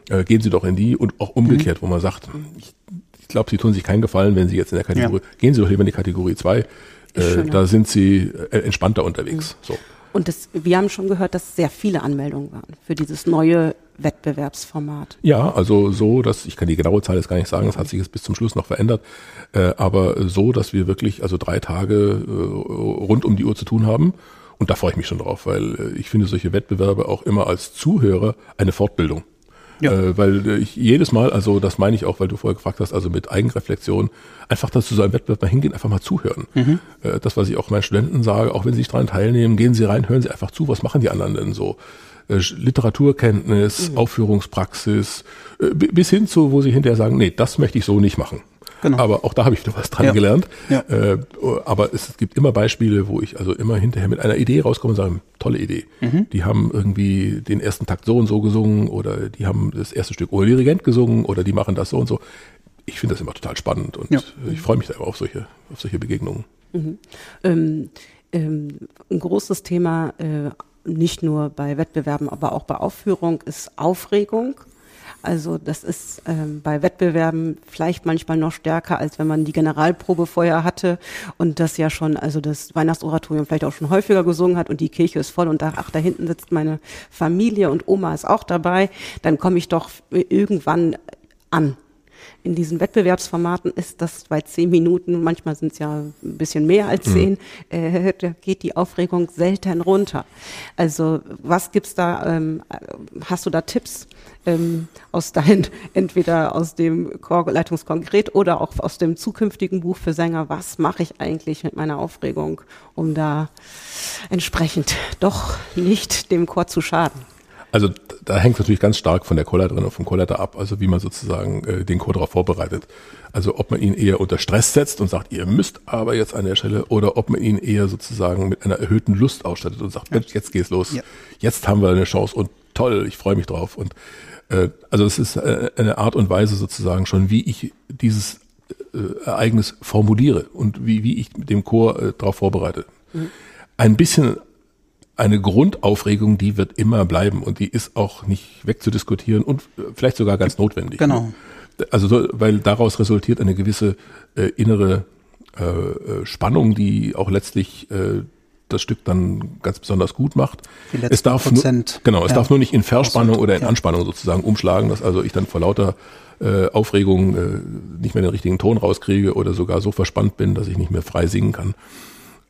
S4: Äh, gehen Sie doch in die und auch umgekehrt, mhm. wo man sagt, ich, ich glaube, Sie tun sich keinen Gefallen, wenn Sie jetzt in der Kategorie, ja. gehen Sie doch lieber in die Kategorie 2. Äh, da sind Sie äh, entspannter unterwegs. Mhm. So.
S2: Und das, wir haben schon gehört, dass sehr viele Anmeldungen waren für dieses neue Wettbewerbsformat.
S4: Ja, also so, dass ich kann die genaue Zahl jetzt gar nicht sagen, das hat sich jetzt bis zum Schluss noch verändert, äh, aber so, dass wir wirklich also drei Tage äh, rund um die Uhr zu tun haben. Und da freue ich mich schon drauf, weil äh, ich finde solche Wettbewerbe auch immer als Zuhörer eine Fortbildung. Ja. Äh, weil äh, ich jedes Mal, also das meine ich auch, weil du vorher gefragt hast, also mit Eigenreflexion, einfach dass zu so einem Wettbewerb mal hingehen, einfach mal zuhören. Mhm. Äh, das, was ich auch meinen Studenten sage, auch wenn sie nicht daran teilnehmen, gehen sie rein, hören sie einfach zu, was machen die anderen denn so? Äh, Literaturkenntnis, mhm. Aufführungspraxis, äh, bis hin zu, wo sie hinterher sagen, nee, das möchte ich so nicht machen. Genau. Aber auch da habe ich wieder was dran ja. gelernt. Ja. Äh, aber es gibt immer Beispiele, wo ich also immer hinterher mit einer Idee rauskomme und sage, tolle Idee. Mhm. Die haben irgendwie den ersten Takt so und so gesungen oder die haben das erste Stück ohne Dirigent gesungen oder die machen das so und so. Ich finde das immer total spannend und ja. ich freue mich da auf solche, auf solche Begegnungen. Mhm.
S2: Ähm, ähm, ein großes Thema äh, nicht nur bei Wettbewerben, aber auch bei Aufführung ist Aufregung. Also das ist ähm, bei Wettbewerben vielleicht manchmal noch stärker, als wenn man die Generalprobe vorher hatte und das ja schon, also das Weihnachtsoratorium vielleicht auch schon häufiger gesungen hat und die Kirche ist voll und da, ach, da hinten sitzt meine Familie und Oma ist auch dabei, dann komme ich doch irgendwann an in diesen Wettbewerbsformaten ist das bei zehn Minuten, manchmal sind es ja ein bisschen mehr als mhm. zehn, mhm. äh, da geht die Aufregung selten runter. Also was gibt's da, ähm, hast du da Tipps ähm, aus deinem, entweder aus dem Chorleitungskonkret oder auch aus dem zukünftigen Buch für Sänger, was mache ich eigentlich mit meiner Aufregung, um da entsprechend doch nicht dem Chor zu schaden?
S4: Also da hängt es natürlich ganz stark von der Chorleiterin und vom Chorleiter ab, also wie man sozusagen äh, den Chor darauf vorbereitet. Also ob man ihn eher unter Stress setzt und sagt, ihr müsst aber jetzt an der Stelle, oder ob man ihn eher sozusagen mit einer erhöhten Lust ausstattet und sagt, Mensch, jetzt geht's los, ja. jetzt haben wir eine Chance und toll, ich freue mich drauf. Und äh, also es ist äh, eine Art und Weise sozusagen schon, wie ich dieses äh, Ereignis formuliere und wie, wie ich dem Chor äh, darauf vorbereite. Mhm. Ein bisschen eine Grundaufregung, die wird immer bleiben und die ist auch nicht wegzudiskutieren und vielleicht sogar ganz notwendig.
S3: Genau.
S4: Also weil daraus resultiert eine gewisse äh, innere äh, Spannung, die auch letztlich äh, das Stück dann ganz besonders gut macht.
S3: es darf Prozent,
S4: nur, genau, es ja. darf nur nicht in Verspannung oder in ja. Anspannung sozusagen umschlagen, dass also ich dann vor lauter äh, Aufregung äh, nicht mehr den richtigen Ton rauskriege oder sogar so verspannt bin, dass ich nicht mehr frei singen kann.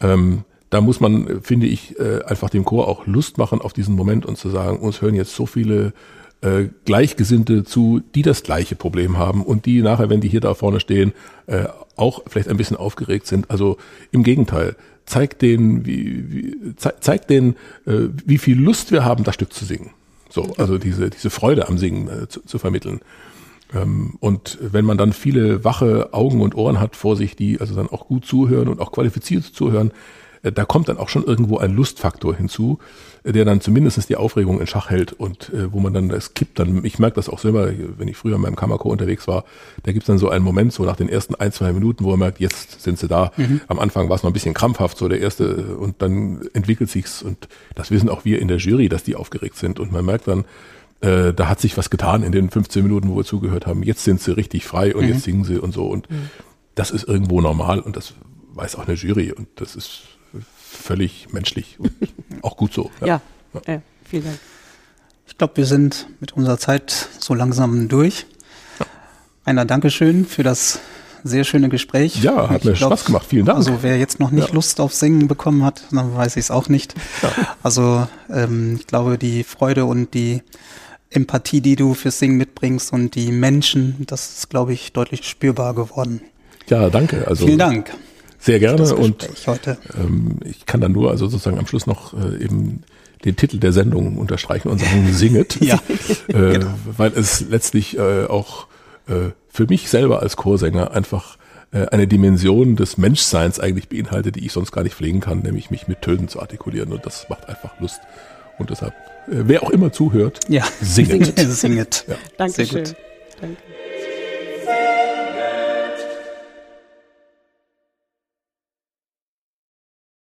S4: Ähm, da muss man, finde ich, äh, einfach dem Chor auch Lust machen auf diesen Moment und zu sagen, uns hören jetzt so viele äh, Gleichgesinnte zu, die das gleiche Problem haben und die nachher, wenn die hier da vorne stehen, äh, auch vielleicht ein bisschen aufgeregt sind. Also im Gegenteil, zeigt denen, wie, wie, ze zeigt denen, äh, wie viel Lust wir haben, das Stück zu singen. So, also diese, diese Freude am Singen äh, zu, zu vermitteln. Ähm, und wenn man dann viele wache Augen und Ohren hat vor sich, die also dann auch gut zuhören und auch qualifiziert zuhören, da kommt dann auch schon irgendwo ein Lustfaktor hinzu, äh, der dann zumindest die Aufregung in Schach hält und äh, wo man dann das kippt. Dann, ich merke das auch selber, wenn ich früher in meinem Kammerchor unterwegs war, da gibt's dann so einen Moment, so nach den ersten ein, zwei Minuten, wo man merkt, jetzt sind sie da. Mhm. Am Anfang war es noch ein bisschen krampfhaft, so der erste, und dann entwickelt sich's und das wissen auch wir in der Jury, dass die aufgeregt sind. Und man merkt dann, äh, da hat sich was getan in den 15 Minuten, wo wir zugehört haben. Jetzt sind sie richtig frei und mhm. jetzt singen sie und so. Und mhm. das ist irgendwo normal und das weiß auch eine Jury und das ist völlig menschlich und auch gut so.
S2: Ja, ja. ja vielen Dank.
S3: Ich glaube, wir sind mit unserer Zeit so langsam durch. Ja. Einer Dankeschön für das sehr schöne Gespräch.
S4: Ja, hat mir glaub, Spaß gemacht. Vielen Dank.
S3: Also wer jetzt noch nicht ja. Lust auf Singen bekommen hat, dann weiß ich es auch nicht. Ja. Also ähm, ich glaube, die Freude und die Empathie, die du fürs Singen mitbringst und die Menschen, das ist, glaube ich, deutlich spürbar geworden.
S4: Ja, danke. Also
S3: Vielen Dank.
S4: Sehr gerne und ähm, ich kann dann nur also sozusagen am Schluss noch äh, eben den Titel der Sendung unterstreichen und sagen Singet, ja. äh, genau. weil es letztlich äh, auch äh, für mich selber als Chorsänger einfach äh, eine Dimension des Menschseins eigentlich beinhaltet, die ich sonst gar nicht pflegen kann, nämlich mich mit Tönen zu artikulieren und das macht einfach Lust und deshalb, äh, wer auch immer zuhört,
S3: ja.
S4: singet.
S3: singet.
S2: Ja. Dankeschön. Sehr gut. Danke.